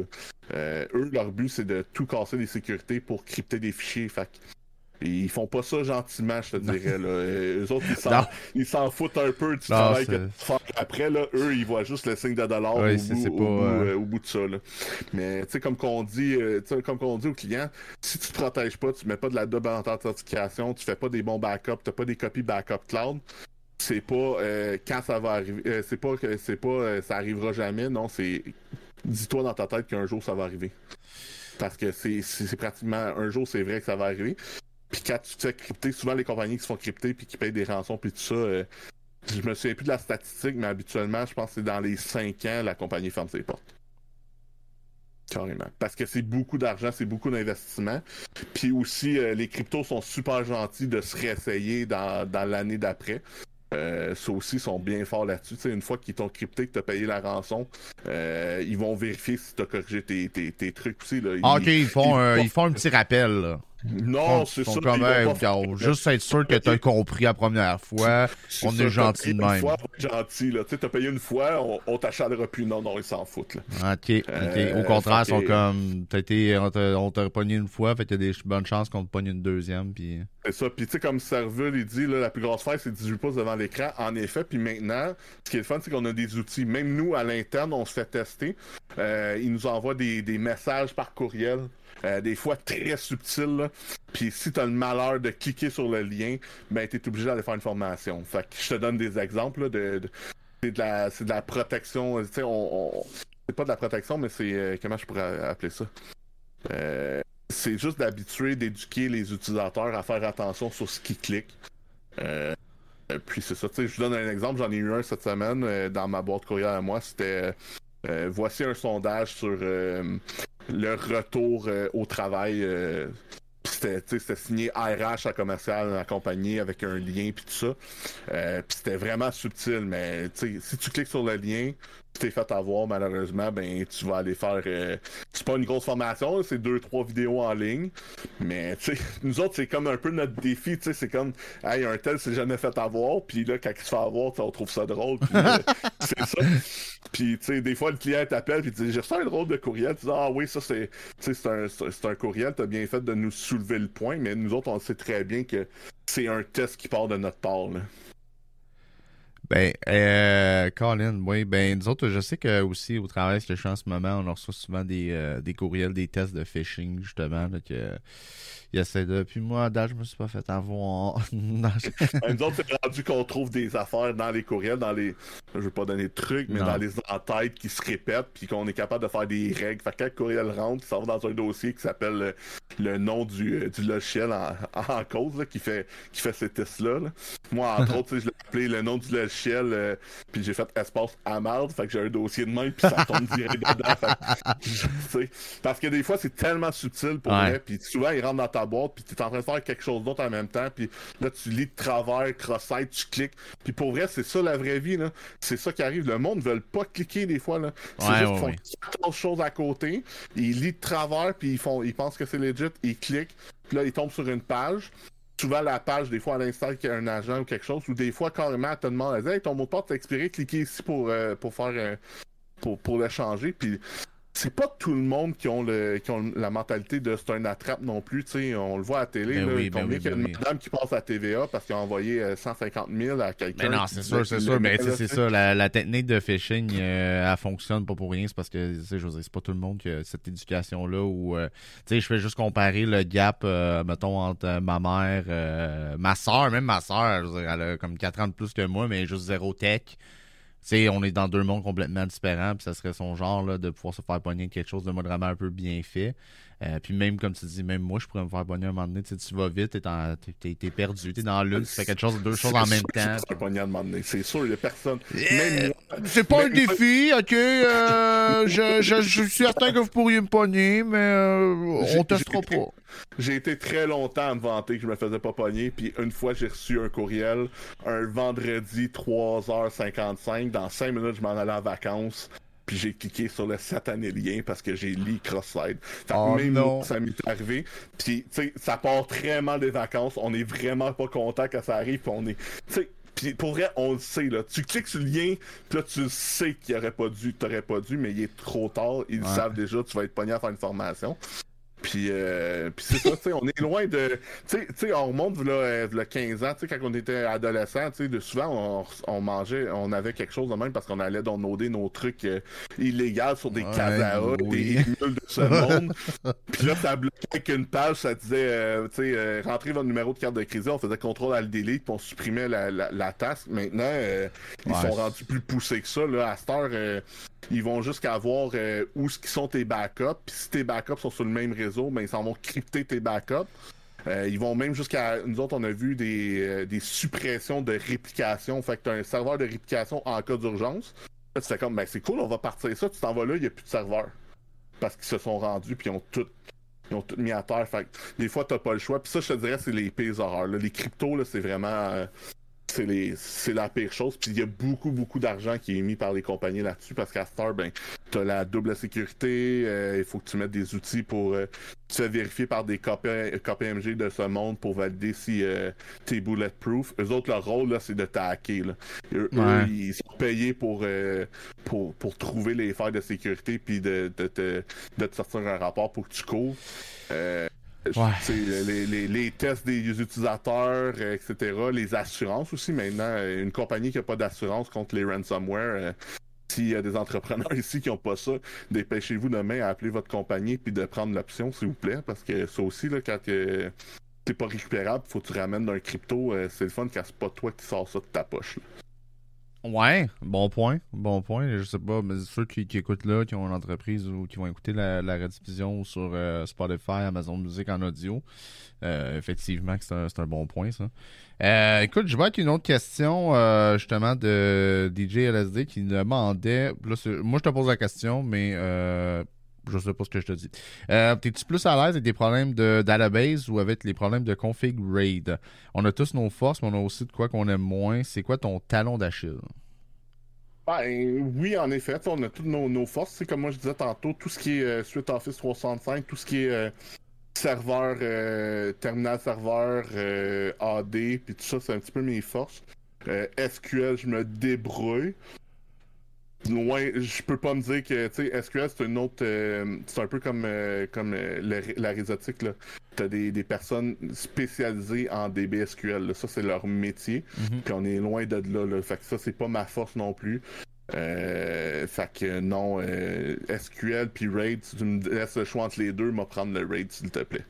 Euh, eux, leur but, c'est de tout casser les sécurités pour crypter des fichiers. Fait ils font pas ça gentiment, je te dirais. Là. Eux autres, ils s'en foutent un peu du travail que tu fais après. Là, eux, ils voient juste le signe de dollar au, bout, euh, au, bout, de ça. Là. Mais tu sais, comme qu'on dit, euh, comme qu'on dit aux clients, si tu te protèges pas, tu mets pas de la double authentification, tu fais pas des bons backups, t'as pas des copies backup cloud, c'est pas euh, quand ça va arriver. c'est pas que c'est pas ça arrivera jamais. Non, c'est dis-toi dans ta tête qu'un jour ça va arriver parce que c'est pratiquement un jour c'est vrai que ça va arriver. Puis quand tu te fais crypter, souvent les compagnies qui se font crypter puis qui payent des rançons puis tout ça, euh, je me souviens plus de la statistique, mais habituellement, je pense que c'est dans les 5 ans, la compagnie ferme ses portes. Carrément. Parce que c'est beaucoup d'argent, c'est beaucoup d'investissement. Puis aussi, euh, les cryptos sont super gentils de se réessayer dans, dans l'année d'après. Euh, ça aussi sont bien forts là-dessus. une fois qu'ils t'ont crypté, que t'as payé la rançon, euh, ils vont vérifier si t'as corrigé tes, tes, tes, trucs aussi. Là. Ah, ok, ils font, un, ils font un petit rappel. Là. Non, c'est ça. Comme, hey, juste être sûr que tu as compris la première fois. on est gentil de même. Une fois, gentil, là. Tu as payé une fois, on, on t'achètera plus. Non, non, ils s'en foutent, là. Ok, ok. Euh, Au contraire, ils sont comme. Été, on t'a pogné une fois, fait qu'il y a des bonnes chances qu'on te pogne une deuxième. Puis... C'est ça. Puis, tu sais, comme Servul, il dit, là, la plus grosse faille, c'est 18 pouces devant l'écran. En effet, puis maintenant, ce qui est le fun, c'est qu'on a des outils. Même nous, à l'interne, on se fait tester. Euh, ils nous envoient des, des messages par courriel euh, des fois très subtil. Puis si tu as le malheur de cliquer sur le lien, ben tu es obligé d'aller faire une formation. Fait que je te donne des exemples de, c'est de la c'est de la protection, tu sais on, c'est pas de la protection mais c'est euh, comment je pourrais appeler ça? Euh, c'est juste d'habituer, d'éduquer les utilisateurs à faire attention sur ce qu'ils cliquent. puis c'est ça, tu je vous donne un exemple, j'en ai eu un cette semaine dans ma boîte courriel à moi, c'était voici un sondage sur le retour euh, au travail. Euh, c'était signé RH à commercial accompagné avec un lien puis tout ça. Euh, puis c'était vraiment subtil, mais si tu cliques sur le lien, t'es fait avoir malheureusement, ben tu vas aller faire. Euh, c'est pas une grosse formation, c'est deux trois vidéos en ligne, mais tu sais, nous autres c'est comme un peu notre défi, tu sais, c'est comme, hey, un tel s'est jamais fait avoir, puis là quand il se fait avoir, on trouve ça drôle, euh, c'est ça. Puis tu sais, des fois le client t'appelle puis dis j'ai reçu un drôle de courriel, tu dis ah oui ça c'est, c'est un, c'est un courriel, t'as bien fait de nous soulever le point, mais nous autres on sait très bien que c'est un test qui part de notre part là. Ben, euh, Colin, oui, ben, nous autres, je sais que aussi au travail que je suis en ce moment, on reçoit souvent des, euh, des courriels, des tests de phishing, justement, là, que il essaie de. Puis moi, à date, je me suis pas fait avoir. nous autres, c'est rendu qu'on trouve des affaires dans les courriels, dans les. Je veux pas donner de trucs, mais dans les entêtes qui se répètent, puis qu'on est capable de faire des règles. Fait que quand le courriel rentre, ça va dans un dossier qui s'appelle le, nom du, du logiciel en, en cause, là, qui fait, qui fait ces tests-là. Moi, entre autres, je l'ai appelé le nom du logiciel, euh, puis j'ai fait espace à marde, fait que j'ai un dossier de main, puis ça tombe direct dedans. Fait, parce que des fois, c'est tellement subtil pour ouais. puis souvent, il rentre dans ta boîte, puis tu es en train de faire quelque chose d'autre en même temps, puis là, tu lis de travers, cross-site, tu cliques. Puis pour vrai, c'est ça la vraie vie, là. C'est ça qui arrive. Le monde ne veut pas cliquer des fois, là. C'est juste qu'ils font autre chose à côté, ils lisent de travers, puis ils, font, ils pensent que c'est legit, ils cliquent, puis là, ils tombent sur une page souvent la page, des fois à l'instant qu'il y a un agent ou quelque chose, ou des fois carrément elle te demande hey, ton mot de passe expiré, cliquez ici pour, euh, pour faire euh, pour, pour le changer. Puis c'est pas tout le monde qui ont le qui ont la mentalité de c'est un attrape non plus on le voit à la télé ben là, oui, ben ben y a une madame qui passe à TVA parce qu'il a envoyé 150 euh, 000 à quelqu'un mais non c'est sûr c'est sûr. Mais c'est ça. la, technique de phishing euh, elle fonctionne pas pour rien. C'est parce que tu sais c'est pas tout le monde qui a cette éducation là où euh, tu sais je fais juste comparer le gap mettons entre ma mère ma soeur même ma soeur elle a comme 4 ans de plus que moi mais juste zéro tech sais, on est dans deux mondes complètement différents, puis ça serait son genre là, de pouvoir se faire pogner quelque chose de vraiment un peu bien fait. Euh, puis même, comme tu dis, même moi, je pourrais me faire pogner un moment donné. Tu, sais, tu vas vite, t'es, t'es, perdu, t'es dans l'une, tu fais quelque chose, deux choses en même temps. C'est sûr, il y a personne. c'est pas un défi, ok. Euh, je, je, je, suis certain que vous pourriez me pogner, mais euh, on testera pas. J'ai été très longtemps à me vanter que je me faisais pas pogner, puis une fois j'ai reçu un courriel, un vendredi 3h55, dans 5 minutes je m'en allais en vacances, puis j'ai cliqué sur le satané lien parce que j'ai lu cross-side. Oh, même non. ça m'est arrivé. Puis, tu sais, ça part très mal des vacances. On est vraiment pas content quand ça arrive. Puis on est, tu sais, pour vrai, on le sait, là. Tu cliques sur le lien, puis là, tu sais qu'il aurait pas dû, t'aurais pas dû, mais il est trop tard. Ils savent déjà, tu vas être pogné à faire une formation. Puis, euh, puis c'est ça, tu sais, on est loin de... Tu sais, on remonte là, là 15 ans, tu sais, quand on était adolescent, tu sais, souvent, on, on, mangeait, on avait quelque chose de même parce qu'on allait downloader nos trucs euh, illégaux sur des ouais, des émules de ce monde. puis là, ça bloquait avec une page, ça disait, euh, tu sais, euh, rentrer votre numéro de carte de crédit, on faisait contrôle à le delete, puis on supprimait la, la, la tasse. Maintenant, euh, ils sont rendus plus poussés que ça, là. À cette heure, ils vont jusqu'à voir où sont tes backups, puis si tes backups sont sur le même réseau, mais ils s'en vont crypter tes backups. Euh, ils vont même jusqu'à. Nous autres, on a vu des, euh, des suppressions de réplication. Fait que tu as un serveur de réplication en cas d'urgence. Fais comme, ben c'est cool, on va partir ça. Tu t'en vas là, il n'y a plus de serveur. Parce qu'ils se sont rendus, puis ils ont tout. Ils ont tout mis à terre. Fait que des fois, t'as pas le choix. Puis ça, je te dirais, c'est les pires horreurs. Les cryptos, là, c'est vraiment. Euh, c'est la pire chose. Puis il y a beaucoup, beaucoup d'argent qui est mis par les compagnies là-dessus parce qu'à Star, ben, t'as la double sécurité, euh, il faut que tu mettes des outils pour euh, se vérifier par des KPMG de ce monde pour valider si euh, t'es bulletproof. Eux autres, leur rôle, là, c'est de t'hacker. Eux, ils sont payés pour, pour, pour trouver les failles de sécurité puis de, de, de, de, te sortir un rapport pour que tu couvres. Les, les, les, tests des utilisateurs, euh, etc. Les assurances aussi. Maintenant, euh, une compagnie qui n'a pas d'assurance contre les ransomware, euh, s'il y a des entrepreneurs ici qui n'ont pas ça, dépêchez-vous demain à appeler votre compagnie puis de prendre l'option, s'il vous plaît. Parce que ça aussi, là, quand t'es pas récupérable, faut que tu ramènes d'un crypto, c'est le fun quand c'est pas toi qui sors ça de ta poche. Ouais, bon point. Bon point. Je sais pas, mais ceux qui, écoutent là, qui ont une entreprise ou qui vont écouter la, la rediffusion sur euh, Spotify, Amazon Music en audio, euh, effectivement, c'est un, un, bon point, ça. Euh, écoute, je vois qu'il y a une autre question, justement, de DJ LSD qui demandait. moi, je te pose la question, mais je sais pas ce que je te dis. Euh, T'es-tu plus à l'aise avec des problèmes de database ou avec les problèmes de config RAID? On a tous nos forces, mais on a aussi de quoi qu'on aime moins. C'est quoi ton talon d'Achille? Ben, oui, en effet, on a toutes nos, forces. C'est comme moi je disais tantôt, tout ce qui est euh, Suite Office 365, tout ce qui est euh, serveur, euh, terminal serveur, AD, puis tout ça, c'est un petit peu mes forces. SQL, je me débrouille loin, je peux pas me dire que, tu sais, SQL, c'est une autre. Euh, c'est un peu comme, euh, comme euh, la réseautique, là. T'as des, des personnes spécialisées en DBSQL, Ça, c'est leur métier. Mhm. Puis on est loin de là, là. Fait que ça, c'est pas ma force non plus. fait que non, SQL puis RAID, si tu me laisses le choix entre les deux, m'a prendre le RAID, s'il te plaît.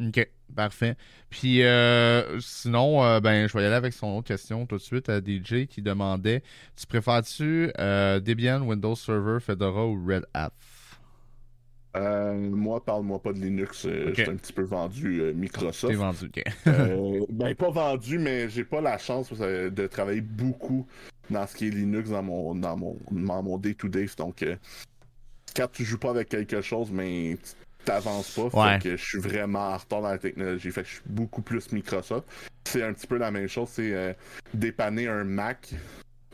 OK, parfait. Puis euh, sinon, euh, ben, je vais y aller avec son autre question tout de suite à DJ qui demandait Tu préfères-tu euh, Debian, Windows Server, Fedora ou Red Hat? Moi, parle-moi pas de Linux. Je suis un petit peu vendu Microsoft. T'es vendu, ok. ben, pas vendu, mais j'ai pas la chance de travailler beaucoup dans ce qui est Linux dans mon dans mon dans mon day-to-day. Donc, quand tu joues pas avec quelque chose, mais t'avances pas. Fait que je suis vraiment en retard dans la technologie. Fait que je suis beaucoup plus Microsoft. C'est un petit peu la même chose, c'est euh, dépanner un Mac.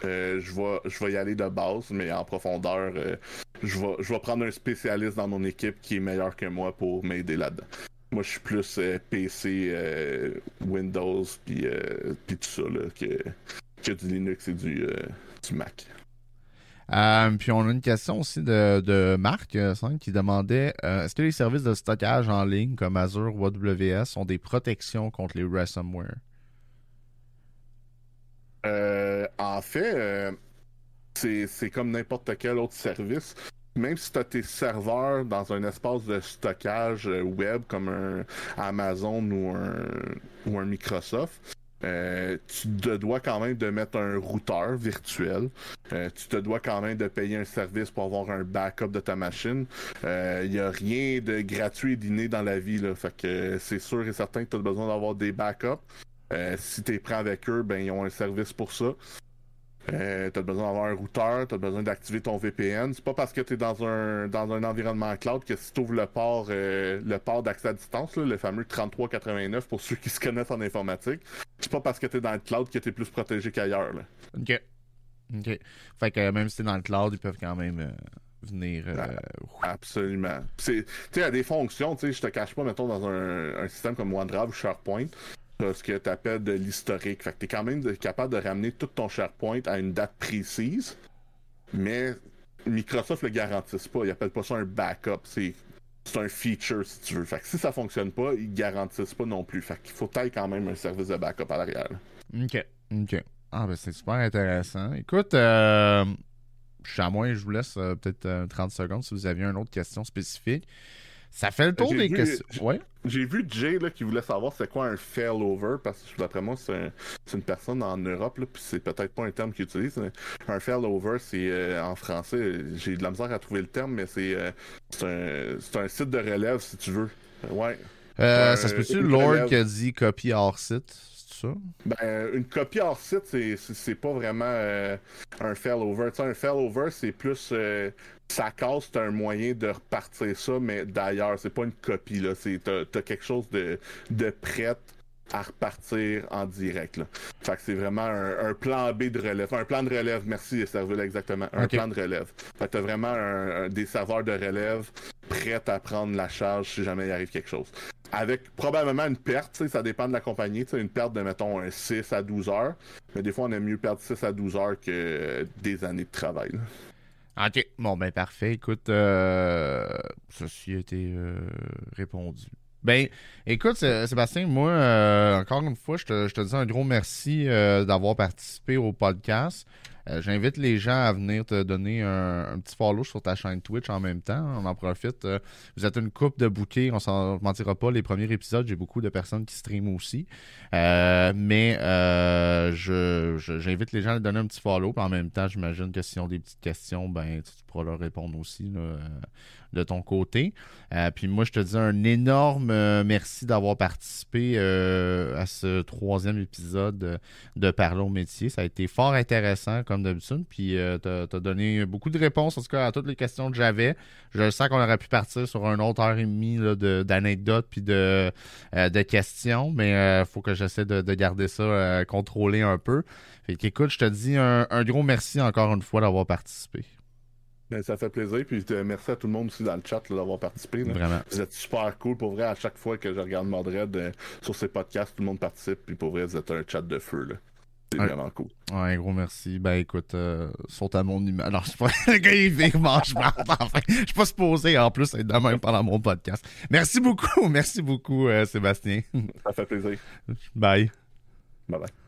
Euh, je vais je vais y aller de base, mais en profondeur, euh, je vais je vais prendre un spécialiste dans mon équipe qui est meilleur que moi pour m'aider là-dedans. Moi, je suis plus PC, Windows, puis tout ça là, que, que du Linux et du, du Mac. Euh, puis on a une question aussi de, Marc euh, qui demandait euh, est-ce que les services de stockage en ligne comme Azure ou AWS ont des protections contre les ransomware? En fait, c'est comme n'importe quel autre service. Même si tu as tes serveurs dans un espace de stockage web comme un Amazon ou un Microsoft, euh, tu te dois quand même de mettre un routeur virtuel. Euh, tu te dois quand même de payer un service pour avoir un backup de ta machine. Il euh, n'y a rien de gratuit et d'inné dans la vie. Là. Fait que c'est sûr et certain que tu as besoin d'avoir des backups. si tu es prêt avec eux, ben ils ont un service pour ça. Euh, tu as besoin d'avoir un routeur, tu as besoin d'activer ton VPN. C'est pas parce que tu es dans un, dans un environnement cloud que si tu ouvres le port, euh, le port d'accès à distance, le fameux 3389 pour ceux qui se connaissent en informatique, c'est pas parce que tu es dans le cloud que tu es plus protégé qu'ailleurs. OK. OK. Fait que même si tu es dans le cloud, ils peuvent quand même euh, venir. Absolument. Tu sais, il y a des fonctions, tu sais, je te cache pas, mettons, dans un, un système comme OneDrive ou SharePoint ce que tu appelles de l'historique. Fait que tu es quand même capable de ramener tout ton SharePoint à une date précise, mais Microsoft le garantisse pas. Ils appellent pas ça un backup. C'est un feature si tu veux. Fait que si ça fonctionne pas, ils garantissent pas non plus. Fait qu'il faut tailler quand même un service de backup à l'arrière. OK. OK. Ah ben c'est super intéressant. Écoute, euh, moins, je vous laisse euh, peut-être 30 euh, secondes si vous aviez une autre question spécifique. Ça fait le tour des questions. Ouais. J'ai vu Jay là, qui voulait savoir c'est quoi un failover, parce que d'après moi, c'est une personne en Europe, là, puis c'est peut-être pas un terme qu'il utilise. Un failover, c'est euh, en français, j'ai de la misère à trouver le terme, mais c'est euh, un, un, site de relève, si tu veux. Ouais. Euh, ça se peut-tu Lord qui a dit copie hors site? Ben, une copie hors site, c'est pas vraiment euh, un failover. un failover, c'est plus. Euh, ça casse, c'est un moyen de repartir ça, mais d'ailleurs, c'est pas une copie. là. T'as as quelque chose de, de prêt à repartir en direct. Là. Fait que c'est vraiment un, plan B de relève. un plan de relève, merci Serville, exactement. Un plan de relève. Fait que t'as vraiment un, des serveurs de relève prêts à prendre la charge si jamais il arrive quelque chose. Avec probablement une perte, ça dépend de la compagnie, une perte de mettons un 6 à 12 heures. Mais des fois on aime mieux perdre 6 à 12 heures que des années de travail. Ok, bon ben parfait. Écoute, euh, ceci a été euh, répondu. Ben, écoute, Sébastien, moi, euh, encore une fois, je te, je te dis un gros merci euh, d'avoir participé au podcast. Euh, j'invite les gens à venir te donner un, petit follow sur ta chaîne Twitch en même temps. On en profite. vous êtes une coupe de bouquets, on s'en mentira pas. Les premiers épisodes, j'ai beaucoup de personnes qui streament aussi. mais j'invite les gens à donner un petit follow. en même temps, j'imagine que s'ils ont des petites questions, ben tu pourras leur répondre aussi. De ton côté. Euh, puis moi, je te dis un énorme euh, merci d'avoir participé euh, à ce troisième épisode de Parler au métier. Ça a été fort intéressant, comme d'habitude. Puis tu as, donné beaucoup de réponses, en tout cas, à toutes les questions que j'avais. Je sens qu'on aurait pu partir sur une autre heure et demie d'anecdotes puis de, de questions, mais il faut que j'essaie de, garder ça contrôlé un peu. Fait écoute, je te dis un, un gros merci encore une fois d'avoir participé. Ben, ça fait plaisir. Puis euh, merci à tout le monde aussi dans le chat d'avoir participé. Vraiment. Vous êtes super cool. Pour vrai, à chaque fois que je regarde Mordred euh, sur ces podcasts, tout le monde participe. Puis pour vrai, vous êtes un chat de feu. Là. C'est vraiment cool. Ouais, gros merci. Ben écoute, euh, saute à mon image. Alors, c'est pas le gars, il vit, mange enfin, je suis pas supposé en plus être de même pendant mon podcast. Merci beaucoup. Merci beaucoup, Sébastien. Ça fait plaisir. Bye. Bye bye.